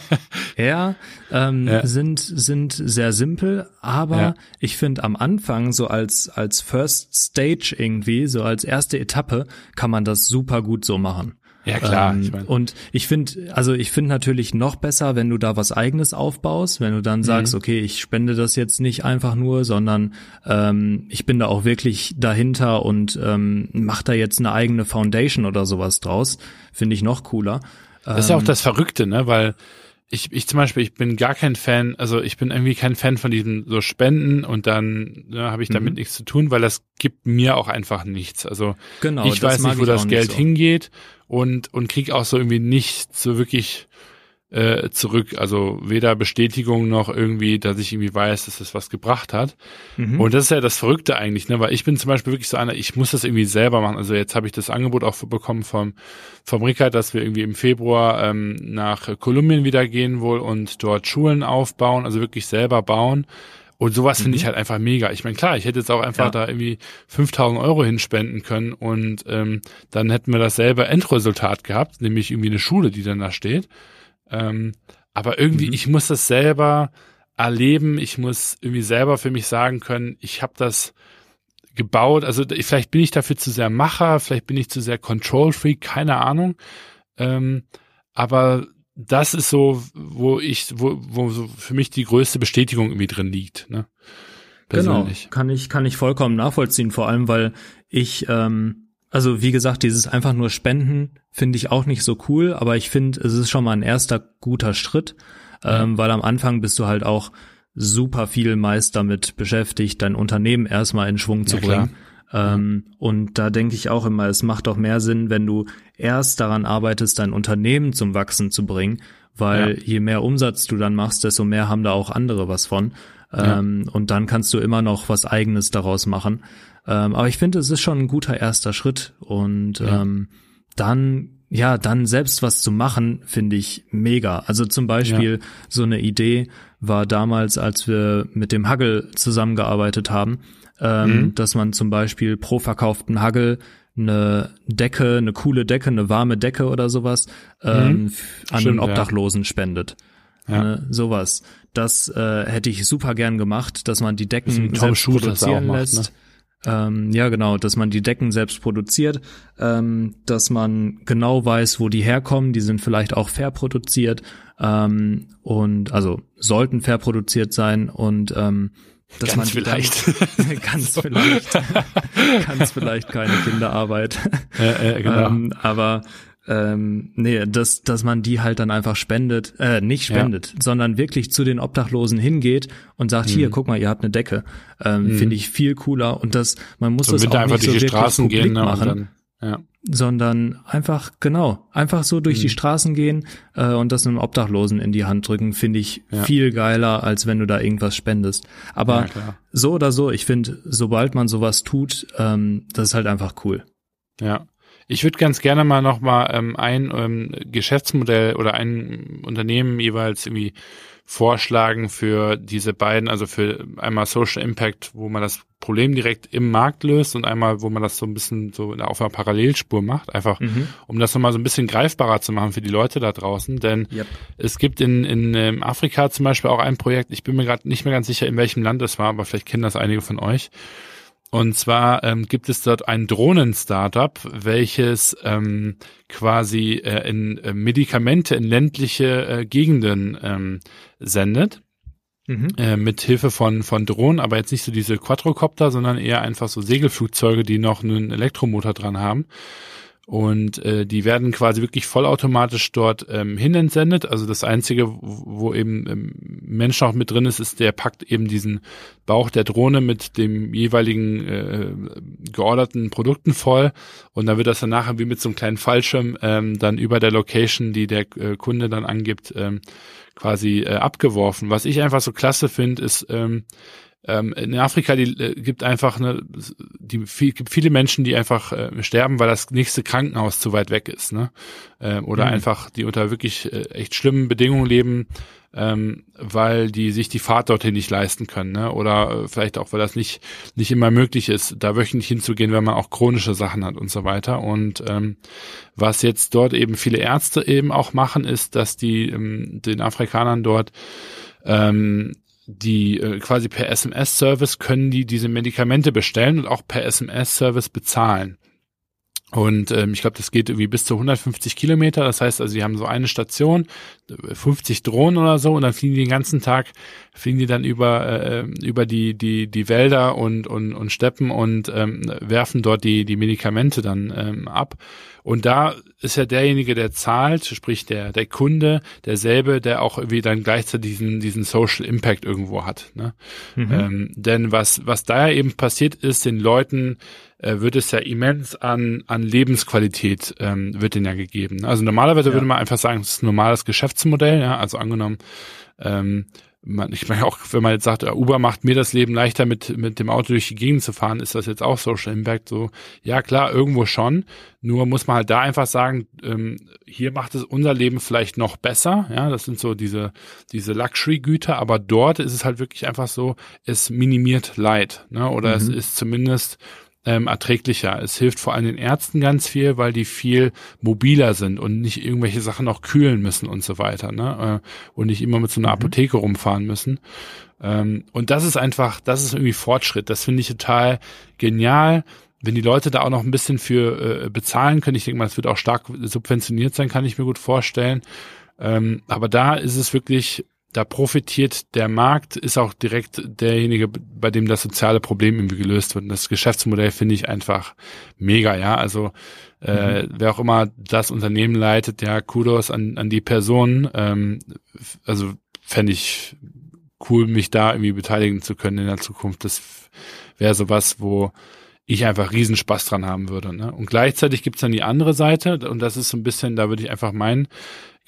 ja, ähm, ja, sind, sind sehr simpel, aber ja. ich finde am Anfang so als, als First Stage irgendwie, so als erste Etappe, kann man das super gut so machen. Ja klar. Ähm, ich mein. Und ich finde, also ich finde natürlich noch besser, wenn du da was eigenes aufbaust, wenn du dann sagst, mhm. okay, ich spende das jetzt nicht einfach nur, sondern ähm, ich bin da auch wirklich dahinter und ähm, mach da jetzt eine eigene Foundation oder sowas draus, finde ich noch cooler. Das ist ja auch ähm, das Verrückte, ne? Weil ich, ich zum Beispiel, ich bin gar kein Fan, also ich bin irgendwie kein Fan von diesen so Spenden und dann ne, habe ich damit mhm. nichts zu tun, weil das gibt mir auch einfach nichts. Also genau, ich weiß nicht, wo das Geld so. hingeht und und krieg auch so irgendwie nicht so wirklich äh, zurück. Also weder Bestätigung noch irgendwie, dass ich irgendwie weiß, dass es was gebracht hat. Mhm. Und das ist ja das Verrückte eigentlich, ne? Weil ich bin zum Beispiel wirklich so einer, ich muss das irgendwie selber machen. Also jetzt habe ich das Angebot auch bekommen vom, vom Rickard, dass wir irgendwie im Februar ähm, nach Kolumbien wieder gehen wohl und dort Schulen aufbauen, also wirklich selber bauen. Und sowas mhm. finde ich halt einfach mega. Ich meine, klar, ich hätte jetzt auch einfach ja. da irgendwie 5000 Euro hinspenden können und ähm, dann hätten wir dasselbe Endresultat gehabt, nämlich irgendwie eine Schule, die dann da steht. Ähm, aber irgendwie, mhm. ich muss das selber erleben. Ich muss irgendwie selber für mich sagen können, ich habe das gebaut. Also vielleicht bin ich dafür zu sehr Macher, vielleicht bin ich zu sehr Control Freak, keine Ahnung. Ähm, aber das ist so, wo ich, wo, wo so für mich die größte Bestätigung irgendwie drin liegt. Ne? Genau, kann ich, kann ich vollkommen nachvollziehen. Vor allem, weil ich ähm, also wie gesagt, dieses einfach nur Spenden finde ich auch nicht so cool, aber ich finde, es ist schon mal ein erster guter Schritt, ja. ähm, weil am Anfang bist du halt auch super viel meist damit beschäftigt, dein Unternehmen erstmal in Schwung zu ja, bringen. Ähm, und da denke ich auch immer, es macht doch mehr Sinn, wenn du erst daran arbeitest, dein Unternehmen zum Wachsen zu bringen, weil ja. je mehr Umsatz du dann machst, desto mehr haben da auch andere was von. Ähm, und dann kannst du immer noch was eigenes daraus machen. Ähm, aber ich finde, es ist schon ein guter erster Schritt und ja. ähm, dann ja, dann selbst was zu machen, finde ich mega. Also zum Beispiel ja. so eine Idee war damals, als wir mit dem Hagel zusammengearbeitet haben, ähm, mhm. dass man zum Beispiel pro verkauften Hagel eine Decke, eine coole Decke, eine warme Decke oder sowas ähm, mhm. an Stimmt, den Obdachlosen ja. spendet. Ja. Ne, sowas. Das äh, hätte ich super gern gemacht, dass man die Decken selbst produzieren lässt. Macht, ne? Ähm, ja, genau, dass man die Decken selbst produziert, ähm, dass man genau weiß, wo die herkommen. Die sind vielleicht auch fair produziert ähm, und also sollten fair produziert sein und ähm, dass ganz man vielleicht dann, ganz vielleicht ganz vielleicht keine Kinderarbeit ja, ja, genau. ähm, aber ähm, nee, dass, dass man die halt dann einfach spendet, äh, nicht spendet, ja. sondern wirklich zu den Obdachlosen hingeht und sagt, mhm. hier, guck mal, ihr habt eine Decke. Ähm, mhm. Finde ich viel cooler und das, man muss so das auch nicht so wirklich Straßen gehen, ne, machen. Dann, ja. Sondern einfach, genau, einfach so durch mhm. die Straßen gehen äh, und das einem Obdachlosen in die Hand drücken, finde ich ja. viel geiler, als wenn du da irgendwas spendest. Aber so oder so, ich finde, sobald man sowas tut, ähm, das ist halt einfach cool. Ja. Ich würde ganz gerne mal noch mal ähm, ein ähm, Geschäftsmodell oder ein Unternehmen jeweils irgendwie vorschlagen für diese beiden, also für einmal Social Impact, wo man das Problem direkt im Markt löst und einmal, wo man das so ein bisschen so auf einer Parallelspur macht, einfach mhm. um das nochmal so ein bisschen greifbarer zu machen für die Leute da draußen. Denn yep. es gibt in, in ähm, Afrika zum Beispiel auch ein Projekt, ich bin mir gerade nicht mehr ganz sicher, in welchem Land es war, aber vielleicht kennen das einige von euch. Und zwar ähm, gibt es dort ein Drohnen-Startup, welches ähm, quasi äh, in äh, Medikamente in ländliche äh, Gegenden ähm, sendet. Mhm. Äh, mit Hilfe von, von Drohnen, aber jetzt nicht so diese Quadrocopter, sondern eher einfach so Segelflugzeuge, die noch einen Elektromotor dran haben. Und äh, die werden quasi wirklich vollautomatisch dort ähm, hin entsendet. Also das Einzige, wo eben ähm, Mensch noch mit drin ist, ist, der packt eben diesen Bauch der Drohne mit dem jeweiligen äh, georderten Produkten voll. Und dann wird das dann nachher wie mit so einem kleinen Fallschirm ähm, dann über der Location, die der äh, Kunde dann angibt, ähm, quasi äh, abgeworfen. Was ich einfach so klasse finde, ist, ähm, ähm, in Afrika die, äh, gibt einfach eine, die viel, gibt viele Menschen, die einfach äh, sterben, weil das nächste Krankenhaus zu weit weg ist, ne? Ähm, oder mhm. einfach die unter wirklich äh, echt schlimmen Bedingungen leben, ähm, weil die sich die Fahrt dorthin nicht leisten können, ne? Oder äh, vielleicht auch, weil das nicht nicht immer möglich ist, da wöchentlich hinzugehen, wenn man auch chronische Sachen hat und so weiter. Und ähm, was jetzt dort eben viele Ärzte eben auch machen, ist, dass die ähm, den Afrikanern dort ähm, die äh, quasi per SMS-Service können die diese Medikamente bestellen und auch per SMS-Service bezahlen. Und ähm, ich glaube, das geht irgendwie bis zu 150 Kilometer. Das heißt also, sie haben so eine Station, 50 Drohnen oder so, und dann fliegen die den ganzen Tag, fliegen die dann über äh, über die die die Wälder und und und Steppen und ähm, werfen dort die die Medikamente dann ähm, ab. Und da ist ja derjenige, der zahlt, sprich der der Kunde, derselbe, der auch irgendwie dann gleichzeitig diesen diesen Social Impact irgendwo hat. Ne? Mhm. Ähm, denn was was da ja eben passiert ist, den Leuten äh, wird es ja immens an, an Lebensqualität ähm, wird denen ja gegeben. Also normalerweise ja. würde man einfach sagen, es ist ein normales Geschäftsmodell, ja, also angenommen, ähm, man, ich meine auch, wenn man jetzt sagt, Uber macht mir das Leben leichter, mit, mit dem Auto durch die Gegend zu fahren, ist das jetzt auch Social Impact so? Ja, klar, irgendwo schon. Nur muss man halt da einfach sagen, ähm, hier macht es unser Leben vielleicht noch besser. Ja, das sind so diese, diese Luxury-Güter, aber dort ist es halt wirklich einfach so, es minimiert Leid, ne? Oder mhm. es ist zumindest ähm, erträglicher. Es hilft vor allem den Ärzten ganz viel, weil die viel mobiler sind und nicht irgendwelche Sachen noch kühlen müssen und so weiter, ne? Äh, und nicht immer mit so einer mhm. Apotheke rumfahren müssen. Ähm, und das ist einfach, das ist irgendwie Fortschritt. Das finde ich total genial. Wenn die Leute da auch noch ein bisschen für äh, bezahlen können, ich denke mal, es wird auch stark subventioniert sein, kann ich mir gut vorstellen. Ähm, aber da ist es wirklich da profitiert der Markt, ist auch direkt derjenige, bei dem das soziale Problem irgendwie gelöst wird. Und das Geschäftsmodell finde ich einfach mega, ja. Also äh, mhm. wer auch immer das Unternehmen leitet, ja, Kudos an, an die Person. Ähm, also fände ich cool, mich da irgendwie beteiligen zu können in der Zukunft. Das wäre sowas, wo ich einfach Riesenspaß dran haben würde. Ne? Und gleichzeitig gibt's dann die andere Seite, und das ist so ein bisschen, da würde ich einfach meinen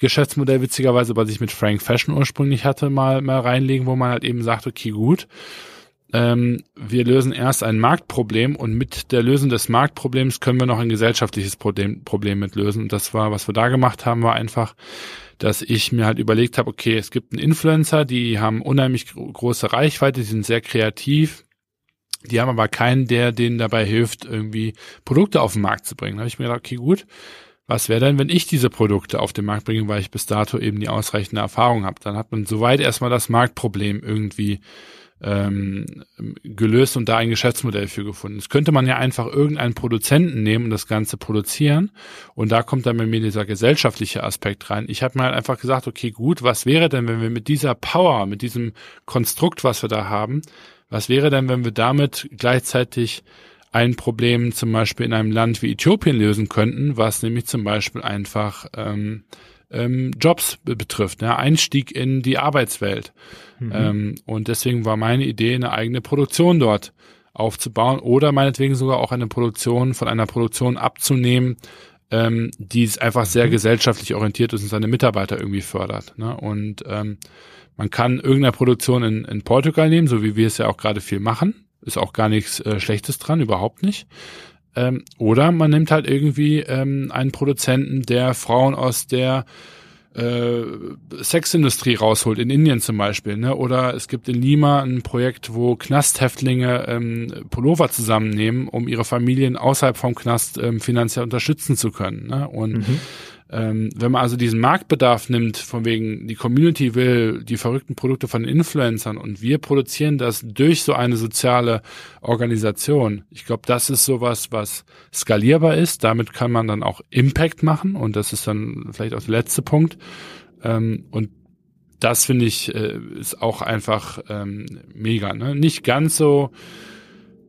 Geschäftsmodell witzigerweise, was ich mit Frank Fashion ursprünglich hatte, mal, mal reinlegen, wo man halt eben sagt, okay, gut, ähm, wir lösen erst ein Marktproblem und mit der Lösung des Marktproblems können wir noch ein gesellschaftliches Problem, Problem mit lösen. Und das war, was wir da gemacht haben, war einfach, dass ich mir halt überlegt habe, okay, es gibt einen Influencer, die haben unheimlich große Reichweite, die sind sehr kreativ, die haben aber keinen, der denen dabei hilft, irgendwie Produkte auf den Markt zu bringen. Da habe ich mir gedacht, okay, gut, was wäre denn, wenn ich diese Produkte auf den Markt bringe, weil ich bis dato eben die ausreichende Erfahrung habe? Dann hat man soweit erstmal das Marktproblem irgendwie ähm, gelöst und da ein Geschäftsmodell für gefunden. Das könnte man ja einfach irgendeinen Produzenten nehmen und das Ganze produzieren. Und da kommt dann bei mir dieser gesellschaftliche Aspekt rein. Ich habe mir halt einfach gesagt, okay, gut, was wäre denn, wenn wir mit dieser Power, mit diesem Konstrukt, was wir da haben, was wäre denn, wenn wir damit gleichzeitig ein Problem zum Beispiel in einem Land wie Äthiopien lösen könnten, was nämlich zum Beispiel einfach ähm, ähm, Jobs betrifft, ja, Einstieg in die Arbeitswelt. Mhm. Ähm, und deswegen war meine Idee, eine eigene Produktion dort aufzubauen oder meinetwegen sogar auch eine Produktion von einer Produktion abzunehmen, ähm, die es einfach sehr mhm. gesellschaftlich orientiert ist und seine Mitarbeiter irgendwie fördert. Ne? Und ähm, man kann irgendeine Produktion in, in Portugal nehmen, so wie wir es ja auch gerade viel machen. Ist auch gar nichts äh, Schlechtes dran, überhaupt nicht. Ähm, oder man nimmt halt irgendwie ähm, einen Produzenten, der Frauen aus der äh, Sexindustrie rausholt, in Indien zum Beispiel. Ne? Oder es gibt in Lima ein Projekt, wo Knasthäftlinge ähm, Pullover zusammennehmen, um ihre Familien außerhalb vom Knast ähm, finanziell unterstützen zu können. Ne? Und mhm. Ähm, wenn man also diesen Marktbedarf nimmt, von wegen die Community will die verrückten Produkte von Influencern und wir produzieren das durch so eine soziale Organisation. Ich glaube, das ist sowas, was skalierbar ist. Damit kann man dann auch Impact machen und das ist dann vielleicht auch der letzte Punkt. Ähm, und das finde ich äh, ist auch einfach ähm, mega. Ne? Nicht ganz so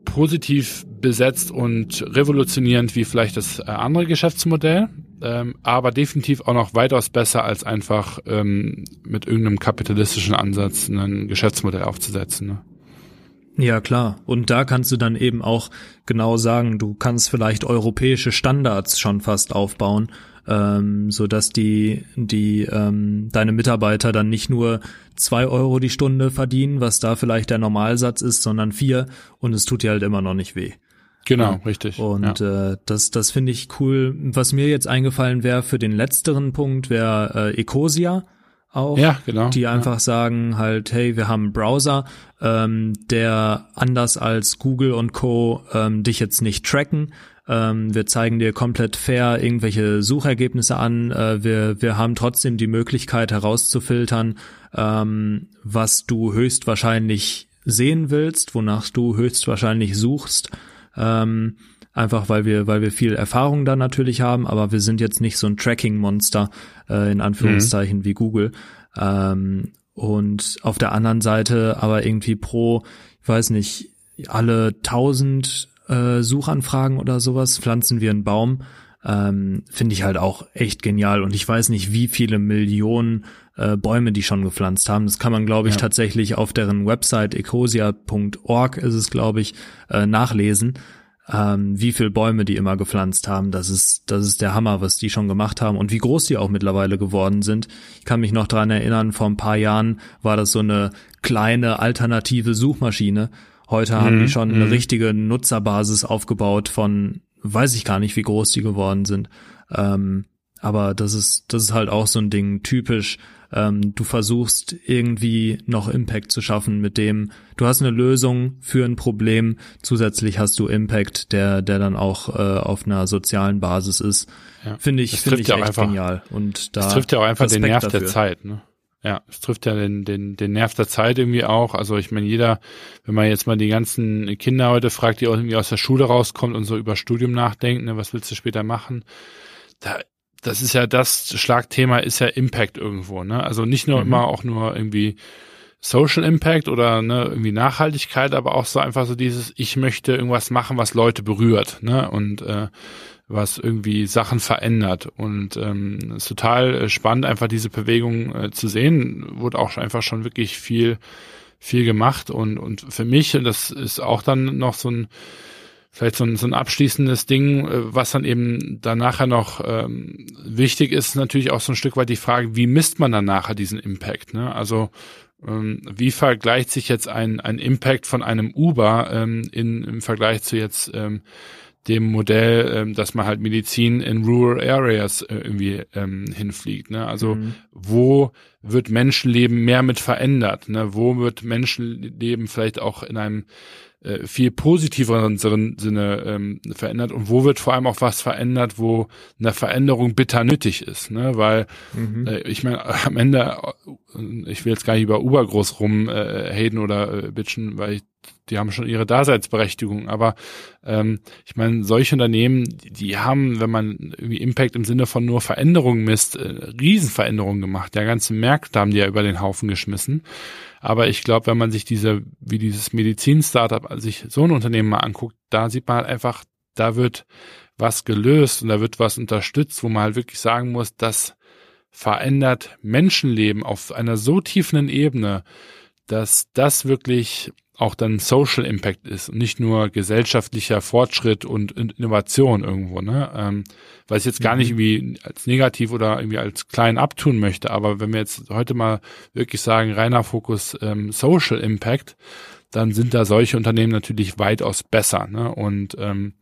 positiv besetzt und revolutionierend wie vielleicht das äh, andere Geschäftsmodell, ähm, aber definitiv auch noch weitaus besser als einfach ähm, mit irgendeinem kapitalistischen Ansatz ein Geschäftsmodell aufzusetzen. Ne? Ja, klar. Und da kannst du dann eben auch genau sagen, du kannst vielleicht europäische Standards schon fast aufbauen, ähm, so dass die, die, ähm, deine Mitarbeiter dann nicht nur zwei Euro die Stunde verdienen, was da vielleicht der Normalsatz ist, sondern vier und es tut dir halt immer noch nicht weh. Genau, richtig. Und ja. äh, das, das finde ich cool. Was mir jetzt eingefallen wäre für den letzteren Punkt, wäre äh, Ecosia auch, ja, genau. die einfach ja. sagen halt, hey, wir haben einen Browser, ähm, der anders als Google und Co. Ähm, dich jetzt nicht tracken. Ähm, wir zeigen dir komplett fair irgendwelche Suchergebnisse an. Äh, wir, wir haben trotzdem die Möglichkeit herauszufiltern, ähm, was du höchstwahrscheinlich sehen willst, wonach du höchstwahrscheinlich suchst ähm, einfach weil wir, weil wir viel Erfahrung da natürlich haben, aber wir sind jetzt nicht so ein Tracking-Monster äh, in Anführungszeichen mhm. wie Google. Ähm, und auf der anderen Seite aber irgendwie pro, ich weiß nicht, alle tausend äh, Suchanfragen oder sowas pflanzen wir einen Baum. Ähm, Finde ich halt auch echt genial. Und ich weiß nicht, wie viele Millionen äh, Bäume die schon gepflanzt haben. Das kann man, glaube ich, ja. tatsächlich auf deren Website ecosia.org ist es, glaube ich, äh, nachlesen. Ähm, wie viel Bäume die immer gepflanzt haben, das ist, das ist der Hammer, was die schon gemacht haben und wie groß die auch mittlerweile geworden sind. Ich kann mich noch dran erinnern, vor ein paar Jahren war das so eine kleine alternative Suchmaschine. Heute mhm. haben die mhm. schon eine mhm. richtige Nutzerbasis aufgebaut von, weiß ich gar nicht, wie groß die geworden sind. Ähm, aber das ist, das ist halt auch so ein Ding typisch ähm, du versuchst irgendwie noch Impact zu schaffen mit dem, du hast eine Lösung für ein Problem, zusätzlich hast du Impact, der, der dann auch äh, auf einer sozialen Basis ist. Ja. Finde ich, finde ich ja echt einfach, genial. Und da das trifft ja auch einfach Respekt den Nerv dafür. der Zeit, ne? Ja, es trifft ja den, den, den Nerv der Zeit irgendwie auch. Also ich meine, jeder, wenn man jetzt mal die ganzen Kinder heute fragt, die irgendwie aus der Schule rauskommt und so über Studium nachdenken, ne, was willst du später machen? Da das ist ja das Schlagthema ist ja Impact irgendwo, ne? Also nicht nur mhm. immer auch nur irgendwie Social Impact oder ne, irgendwie Nachhaltigkeit, aber auch so einfach so dieses, ich möchte irgendwas machen, was Leute berührt, ne? Und äh, was irgendwie Sachen verändert. Und ähm, ist total äh, spannend, einfach diese Bewegung äh, zu sehen. Wurde auch einfach schon wirklich viel, viel gemacht. Und, und für mich, und das ist auch dann noch so ein vielleicht so ein, so ein abschließendes Ding, äh, was dann eben dann nachher noch ähm, wichtig ist, natürlich auch so ein Stück weit die Frage, wie misst man dann nachher diesen Impact? Ne? Also ähm, wie vergleicht sich jetzt ein, ein Impact von einem Uber ähm, in, im Vergleich zu jetzt ähm, dem Modell, ähm, dass man halt Medizin in Rural Areas äh, irgendwie ähm, hinfliegt. Ne? Also mhm. wo wird Menschenleben mehr mit verändert? Ne? Wo wird Menschenleben vielleicht auch in einem äh, viel positiveren Sinne ähm, verändert und wo wird vor allem auch was verändert, wo eine Veränderung bitter nötig ist, ne? Weil mhm. äh, ich meine am Ende, äh, ich will jetzt gar nicht über Uber groß rum äh, haten oder äh, bitchen, weil ich die haben schon ihre Daseinsberechtigung. Aber ähm, ich meine, solche Unternehmen, die haben, wenn man irgendwie Impact im Sinne von nur Veränderungen misst, äh, Riesenveränderungen gemacht. Der ganze Märkte haben die ja über den Haufen geschmissen. Aber ich glaube, wenn man sich diese, wie dieses Medizin-Startup, sich so ein Unternehmen mal anguckt, da sieht man halt einfach, da wird was gelöst und da wird was unterstützt, wo man halt wirklich sagen muss, das verändert Menschenleben auf einer so tiefen Ebene, dass das wirklich auch dann Social Impact ist und nicht nur gesellschaftlicher Fortschritt und Innovation irgendwo, ne? Ähm, weil ich jetzt gar nicht mhm. irgendwie als negativ oder irgendwie als klein abtun möchte, aber wenn wir jetzt heute mal wirklich sagen, reiner Fokus ähm, Social Impact, dann sind da solche Unternehmen natürlich weitaus besser, ne? Und ähm,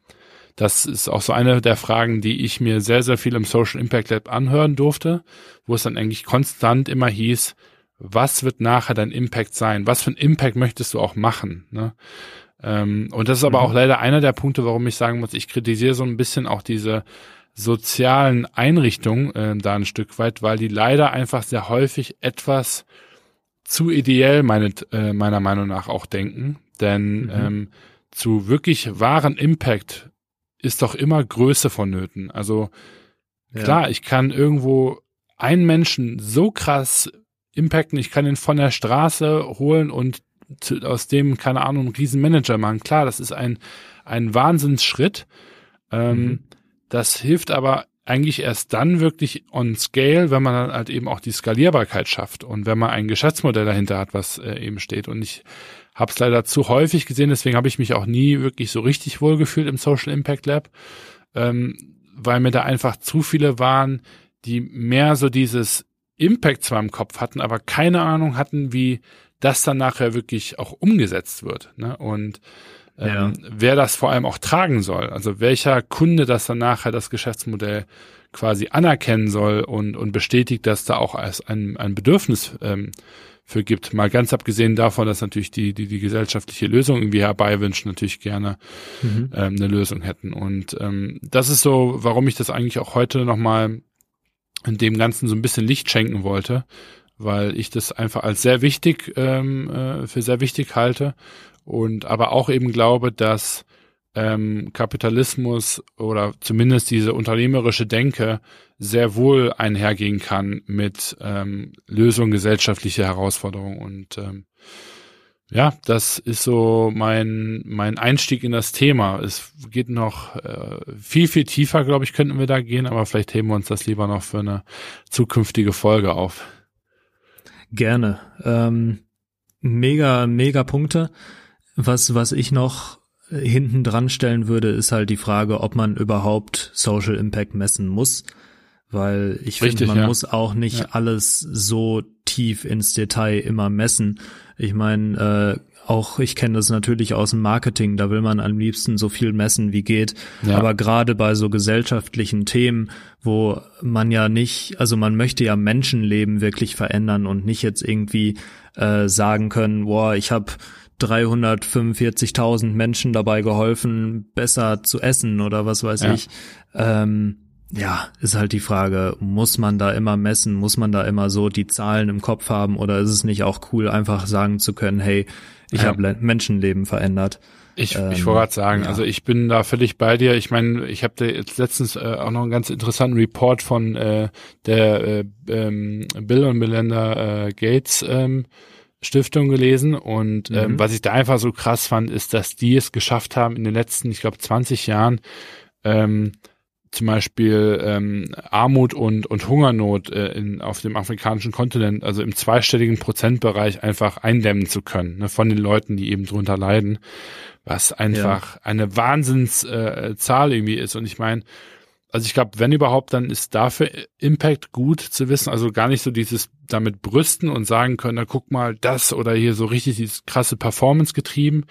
das ist auch so eine der Fragen, die ich mir sehr, sehr viel im Social Impact Lab anhören durfte, wo es dann eigentlich konstant immer hieß, was wird nachher dein Impact sein? Was für ein Impact möchtest du auch machen? Ne? Ähm, und das ist aber mhm. auch leider einer der Punkte, warum ich sagen muss, ich kritisiere so ein bisschen auch diese sozialen Einrichtungen äh, da ein Stück weit, weil die leider einfach sehr häufig etwas zu ideell meine, äh, meiner Meinung nach auch denken. Denn mhm. ähm, zu wirklich wahren Impact ist doch immer Größe vonnöten. Also klar, ja. ich kann irgendwo einen Menschen so krass impacten, ich kann ihn von der Straße holen und zu, aus dem, keine Ahnung, einen Riesenmanager machen. Klar, das ist ein, ein Wahnsinnsschritt. Ähm, mhm. Das hilft aber eigentlich erst dann wirklich on scale, wenn man dann halt eben auch die Skalierbarkeit schafft und wenn man ein Geschäftsmodell dahinter hat, was äh, eben steht. Und ich habe es leider zu häufig gesehen, deswegen habe ich mich auch nie wirklich so richtig wohlgefühlt im Social Impact Lab, ähm, weil mir da einfach zu viele waren, die mehr so dieses Impact zwar im Kopf hatten, aber keine Ahnung hatten, wie das dann nachher wirklich auch umgesetzt wird. Ne? Und ähm, ja. wer das vor allem auch tragen soll. Also welcher Kunde das dann nachher das Geschäftsmodell quasi anerkennen soll und, und bestätigt, dass da auch als ein, ein Bedürfnis ähm, für gibt. Mal ganz abgesehen davon, dass natürlich die, die, die gesellschaftliche Lösung irgendwie herbeiwünschen, natürlich gerne mhm. ähm, eine Lösung hätten. Und ähm, das ist so, warum ich das eigentlich auch heute nochmal dem Ganzen so ein bisschen Licht schenken wollte, weil ich das einfach als sehr wichtig, ähm, äh, für sehr wichtig halte und aber auch eben glaube, dass ähm, Kapitalismus oder zumindest diese unternehmerische Denke sehr wohl einhergehen kann mit ähm, Lösung gesellschaftlicher Herausforderungen. Und ähm, ja, das ist so mein, mein Einstieg in das Thema. Es geht noch äh, viel, viel tiefer, glaube ich, könnten wir da gehen, aber vielleicht heben wir uns das lieber noch für eine zukünftige Folge auf. Gerne. Ähm, mega, mega Punkte. Was, was ich noch hinten dran stellen würde, ist halt die Frage, ob man überhaupt Social Impact messen muss. Weil ich Richtig, finde, man ja. muss auch nicht ja. alles so tief ins Detail immer messen. Ich meine, äh, auch ich kenne das natürlich aus dem Marketing, da will man am liebsten so viel messen wie geht. Ja. Aber gerade bei so gesellschaftlichen Themen, wo man ja nicht, also man möchte ja Menschenleben wirklich verändern und nicht jetzt irgendwie äh, sagen können, boah, ich habe 345.000 Menschen dabei geholfen, besser zu essen oder was weiß ich. Ähm, ja, ist halt die Frage, muss man da immer messen, muss man da immer so die Zahlen im Kopf haben oder ist es nicht auch cool, einfach sagen zu können, hey, ich ja. habe Menschenleben verändert. Ich, ähm, ich wollte gerade sagen, ja. also ich bin da völlig bei dir. Ich meine, ich habe da jetzt letztens äh, auch noch einen ganz interessanten Report von äh, der äh, ähm, Bill und Melinda äh, Gates ähm, Stiftung gelesen und ähm, mhm. was ich da einfach so krass fand, ist, dass die es geschafft haben in den letzten, ich glaube, 20 Jahren ähm, zum Beispiel ähm, Armut und, und Hungernot äh, in, auf dem afrikanischen Kontinent, also im zweistelligen Prozentbereich einfach eindämmen zu können, ne, von den Leuten, die eben drunter leiden, was einfach ja. eine Wahnsinnszahl äh, irgendwie ist. Und ich meine, also ich glaube, wenn überhaupt, dann ist dafür Impact gut zu wissen. Also gar nicht so dieses damit brüsten und sagen können, na guck mal, das oder hier so richtig dieses krasse Performance getrieben.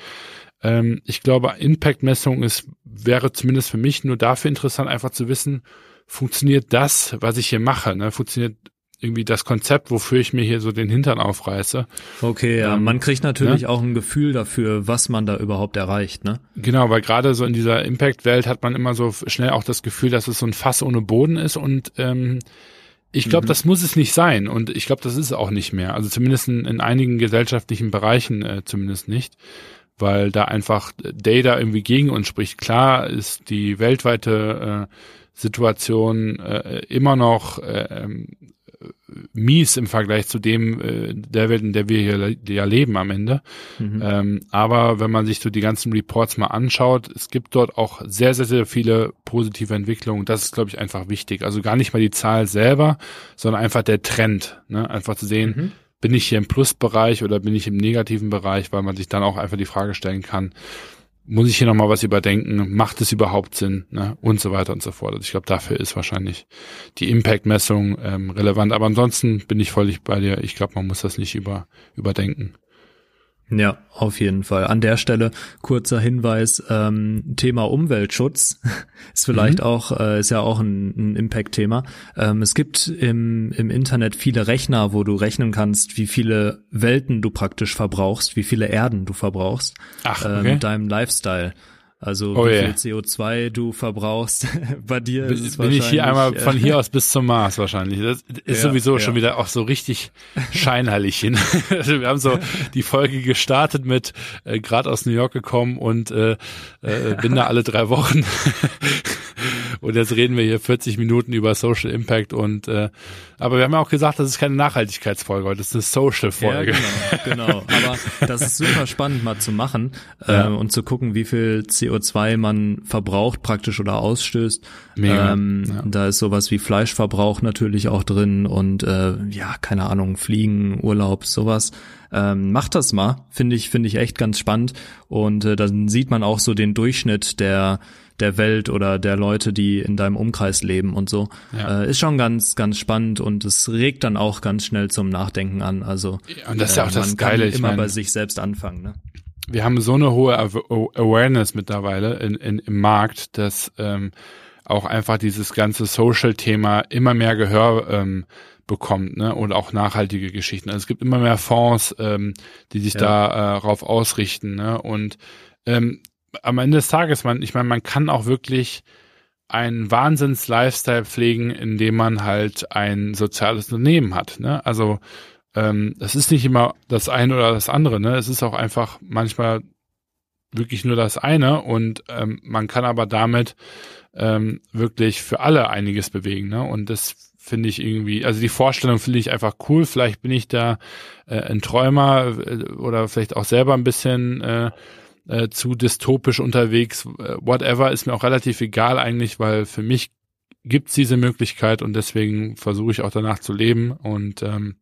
Ähm, ich glaube, Impact-Messung ist, wäre zumindest für mich nur dafür interessant, einfach zu wissen, funktioniert das, was ich hier mache, ne? Funktioniert irgendwie das Konzept, wofür ich mir hier so den Hintern aufreiße. Okay, ja, ähm, man kriegt natürlich ne? auch ein Gefühl dafür, was man da überhaupt erreicht, ne? Genau, weil gerade so in dieser Impact-Welt hat man immer so schnell auch das Gefühl, dass es so ein Fass ohne Boden ist und ähm, ich glaube, mhm. das muss es nicht sein und ich glaube, das ist es auch nicht mehr. Also zumindest in, in einigen gesellschaftlichen Bereichen äh, zumindest nicht, weil da einfach Data irgendwie gegen uns spricht. Klar ist die weltweite äh, Situation äh, immer noch äh, ähm, mies im Vergleich zu dem äh, der Welt, in der wir hier ja leben am Ende. Mhm. Ähm, aber wenn man sich so die ganzen Reports mal anschaut, es gibt dort auch sehr, sehr, sehr viele positive Entwicklungen. Das ist, glaube ich, einfach wichtig. Also gar nicht mal die Zahl selber, sondern einfach der Trend. Ne? Einfach zu sehen, mhm. Bin ich hier im Plusbereich oder bin ich im negativen Bereich, weil man sich dann auch einfach die Frage stellen kann, muss ich hier nochmal was überdenken, macht es überhaupt Sinn, ne? und so weiter und so fort. Also ich glaube, dafür ist wahrscheinlich die Impact-Messung ähm, relevant. Aber ansonsten bin ich völlig bei dir. Ich glaube, man muss das nicht über, überdenken. Ja, auf jeden Fall. An der Stelle kurzer Hinweis, ähm, Thema Umweltschutz ist vielleicht mhm. auch, äh, ist ja auch ein, ein Impact-Thema. Ähm, es gibt im, im Internet viele Rechner, wo du rechnen kannst, wie viele Welten du praktisch verbrauchst, wie viele Erden du verbrauchst Ach, okay. äh, mit deinem Lifestyle. Also oh wie yeah. viel CO2 du verbrauchst. Bei dir ist es Bin ich hier einmal von hier aus bis zum Mars wahrscheinlich. Das ist ja, sowieso ja. schon wieder auch so richtig scheinheilig hin. Also wir haben so die Folge gestartet mit äh, gerade aus New York gekommen und äh, äh, bin da alle drei Wochen. und jetzt reden wir hier 40 Minuten über Social Impact und äh, aber wir haben ja auch gesagt, das ist keine Nachhaltigkeitsfolge, das ist eine Social-Folge. Ja, genau, genau. Aber das ist super spannend mal zu machen äh, und zu gucken, wie viel CO2 man verbraucht praktisch oder ausstößt. Mega. Ähm, ja. Da ist sowas wie Fleischverbrauch natürlich auch drin und äh, ja, keine Ahnung, Fliegen, Urlaub, sowas. Ähm, macht das mal, finde ich, finde ich echt ganz spannend. Und äh, dann sieht man auch so den Durchschnitt der der Welt oder der Leute, die in deinem Umkreis leben und so. Ja. Äh, ist schon ganz, ganz spannend und es regt dann auch ganz schnell zum Nachdenken an. Also und das ist ja auch äh, das Geile. Ich immer meine, bei sich selbst anfangen. Ne? Wir haben so eine hohe Awareness mittlerweile in, in, im Markt, dass ähm, auch einfach dieses ganze Social-Thema immer mehr Gehör ähm, bekommt, ne? Und auch nachhaltige Geschichten. Also es gibt immer mehr Fonds, ähm, die sich ja. darauf äh, ausrichten, ne? Und ähm, am Ende des Tages, man, ich meine, man kann auch wirklich einen Wahnsinns-Lifestyle pflegen, indem man halt ein soziales Unternehmen hat. Ne? Also ähm, das ist nicht immer das eine oder das andere. Ne? Es ist auch einfach manchmal wirklich nur das eine und ähm, man kann aber damit ähm, wirklich für alle einiges bewegen. Ne? Und das finde ich irgendwie, also die Vorstellung finde ich einfach cool. Vielleicht bin ich da äh, ein Träumer äh, oder vielleicht auch selber ein bisschen äh, äh, zu dystopisch unterwegs. Whatever ist mir auch relativ egal eigentlich, weil für mich gibt's diese Möglichkeit und deswegen versuche ich auch danach zu leben und ähm,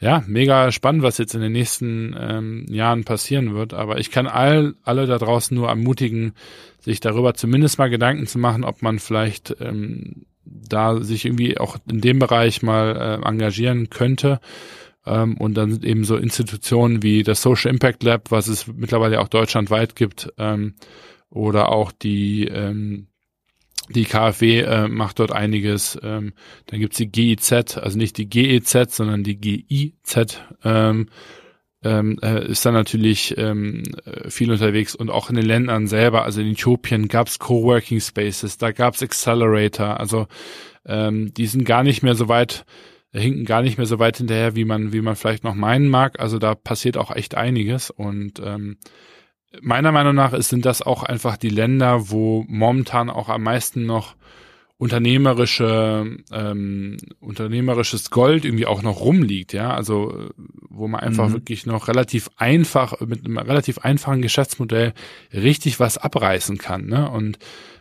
ja, mega spannend, was jetzt in den nächsten ähm, Jahren passieren wird. Aber ich kann all, alle da draußen nur ermutigen, sich darüber zumindest mal Gedanken zu machen, ob man vielleicht ähm, da sich irgendwie auch in dem Bereich mal äh, engagieren könnte. Ähm, und dann eben so Institutionen wie das Social Impact Lab, was es mittlerweile auch deutschlandweit gibt, ähm, oder auch die ähm, die KfW äh, macht dort einiges. Ähm, dann gibt's die GIZ, also nicht die GEZ, sondern die GIZ. Ähm, ähm, äh, ist da natürlich ähm, viel unterwegs und auch in den Ländern selber, also in Äthiopien gab's Coworking Spaces, da gab's Accelerator, also ähm, die sind gar nicht mehr so weit hinken gar nicht mehr so weit hinterher, wie man, wie man vielleicht noch meinen mag. Also da passiert auch echt einiges. Und ähm, meiner Meinung nach sind das auch einfach die Länder, wo momentan auch am meisten noch unternehmerische ähm, unternehmerisches Gold irgendwie auch noch rumliegt, ja, also wo man einfach mhm. wirklich noch relativ einfach mit einem relativ einfachen Geschäftsmodell richtig was abreißen kann, ne? Und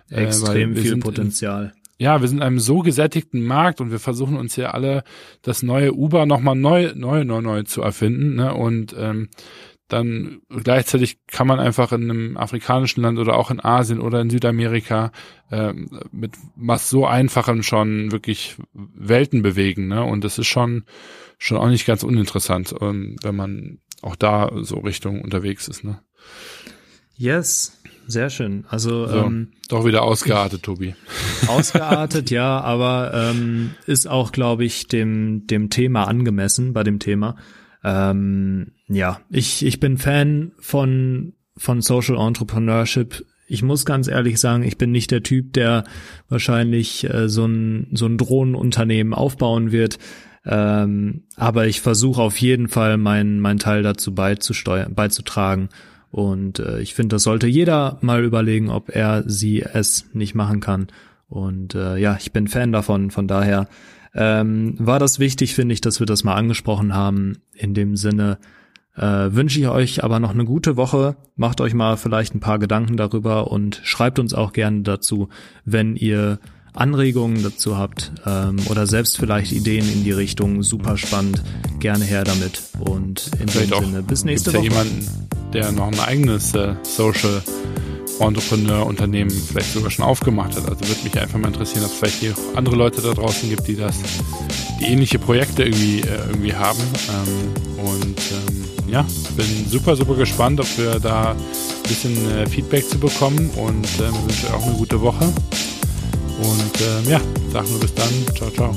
äh, extrem viel Potenzial ja, wir sind in einem so gesättigten Markt und wir versuchen uns hier alle das neue Uber nochmal neu, neu, neu, neu zu erfinden. Ne? Und ähm, dann gleichzeitig kann man einfach in einem afrikanischen Land oder auch in Asien oder in Südamerika äh, mit was so einfachem schon wirklich Welten bewegen. Ne? Und das ist schon schon auch nicht ganz uninteressant, ähm, wenn man auch da so Richtung unterwegs ist. Ne? Yes. Sehr schön. Also so, ähm, doch wieder ausgeartet, Tobi. Ausgeartet, ja, aber ähm, ist auch, glaube ich, dem dem Thema angemessen bei dem Thema. Ähm, ja, ich ich bin Fan von von Social Entrepreneurship. Ich muss ganz ehrlich sagen, ich bin nicht der Typ, der wahrscheinlich äh, so ein so ein Drohnenunternehmen aufbauen wird. Ähm, aber ich versuche auf jeden Fall meinen mein Teil dazu beizusteuern, beizutragen und äh, ich finde, das sollte jeder mal überlegen, ob er sie es nicht machen kann. Und äh, ja, ich bin Fan davon. Von daher ähm, war das wichtig, finde ich, dass wir das mal angesprochen haben. In dem Sinne äh, wünsche ich euch aber noch eine gute Woche. Macht euch mal vielleicht ein paar Gedanken darüber und schreibt uns auch gerne dazu, wenn ihr Anregungen dazu habt ähm, oder selbst vielleicht Ideen in die Richtung, super spannend, gerne her damit. Und in vielleicht dem Sinne, bis nächste Woche. Ja jemanden, der noch ein eigenes äh, Social Entrepreneur Unternehmen vielleicht sogar schon aufgemacht hat. Also würde mich einfach mal interessieren, ob es vielleicht hier auch andere Leute da draußen gibt, die das, die ähnliche Projekte irgendwie, äh, irgendwie haben. Ähm, und ähm, ja, bin super, super gespannt, ob wir da ein bisschen äh, Feedback zu bekommen und ähm, wünsche euch auch eine gute Woche. Und ähm, ja, sagen wir bis dann. Ciao, ciao.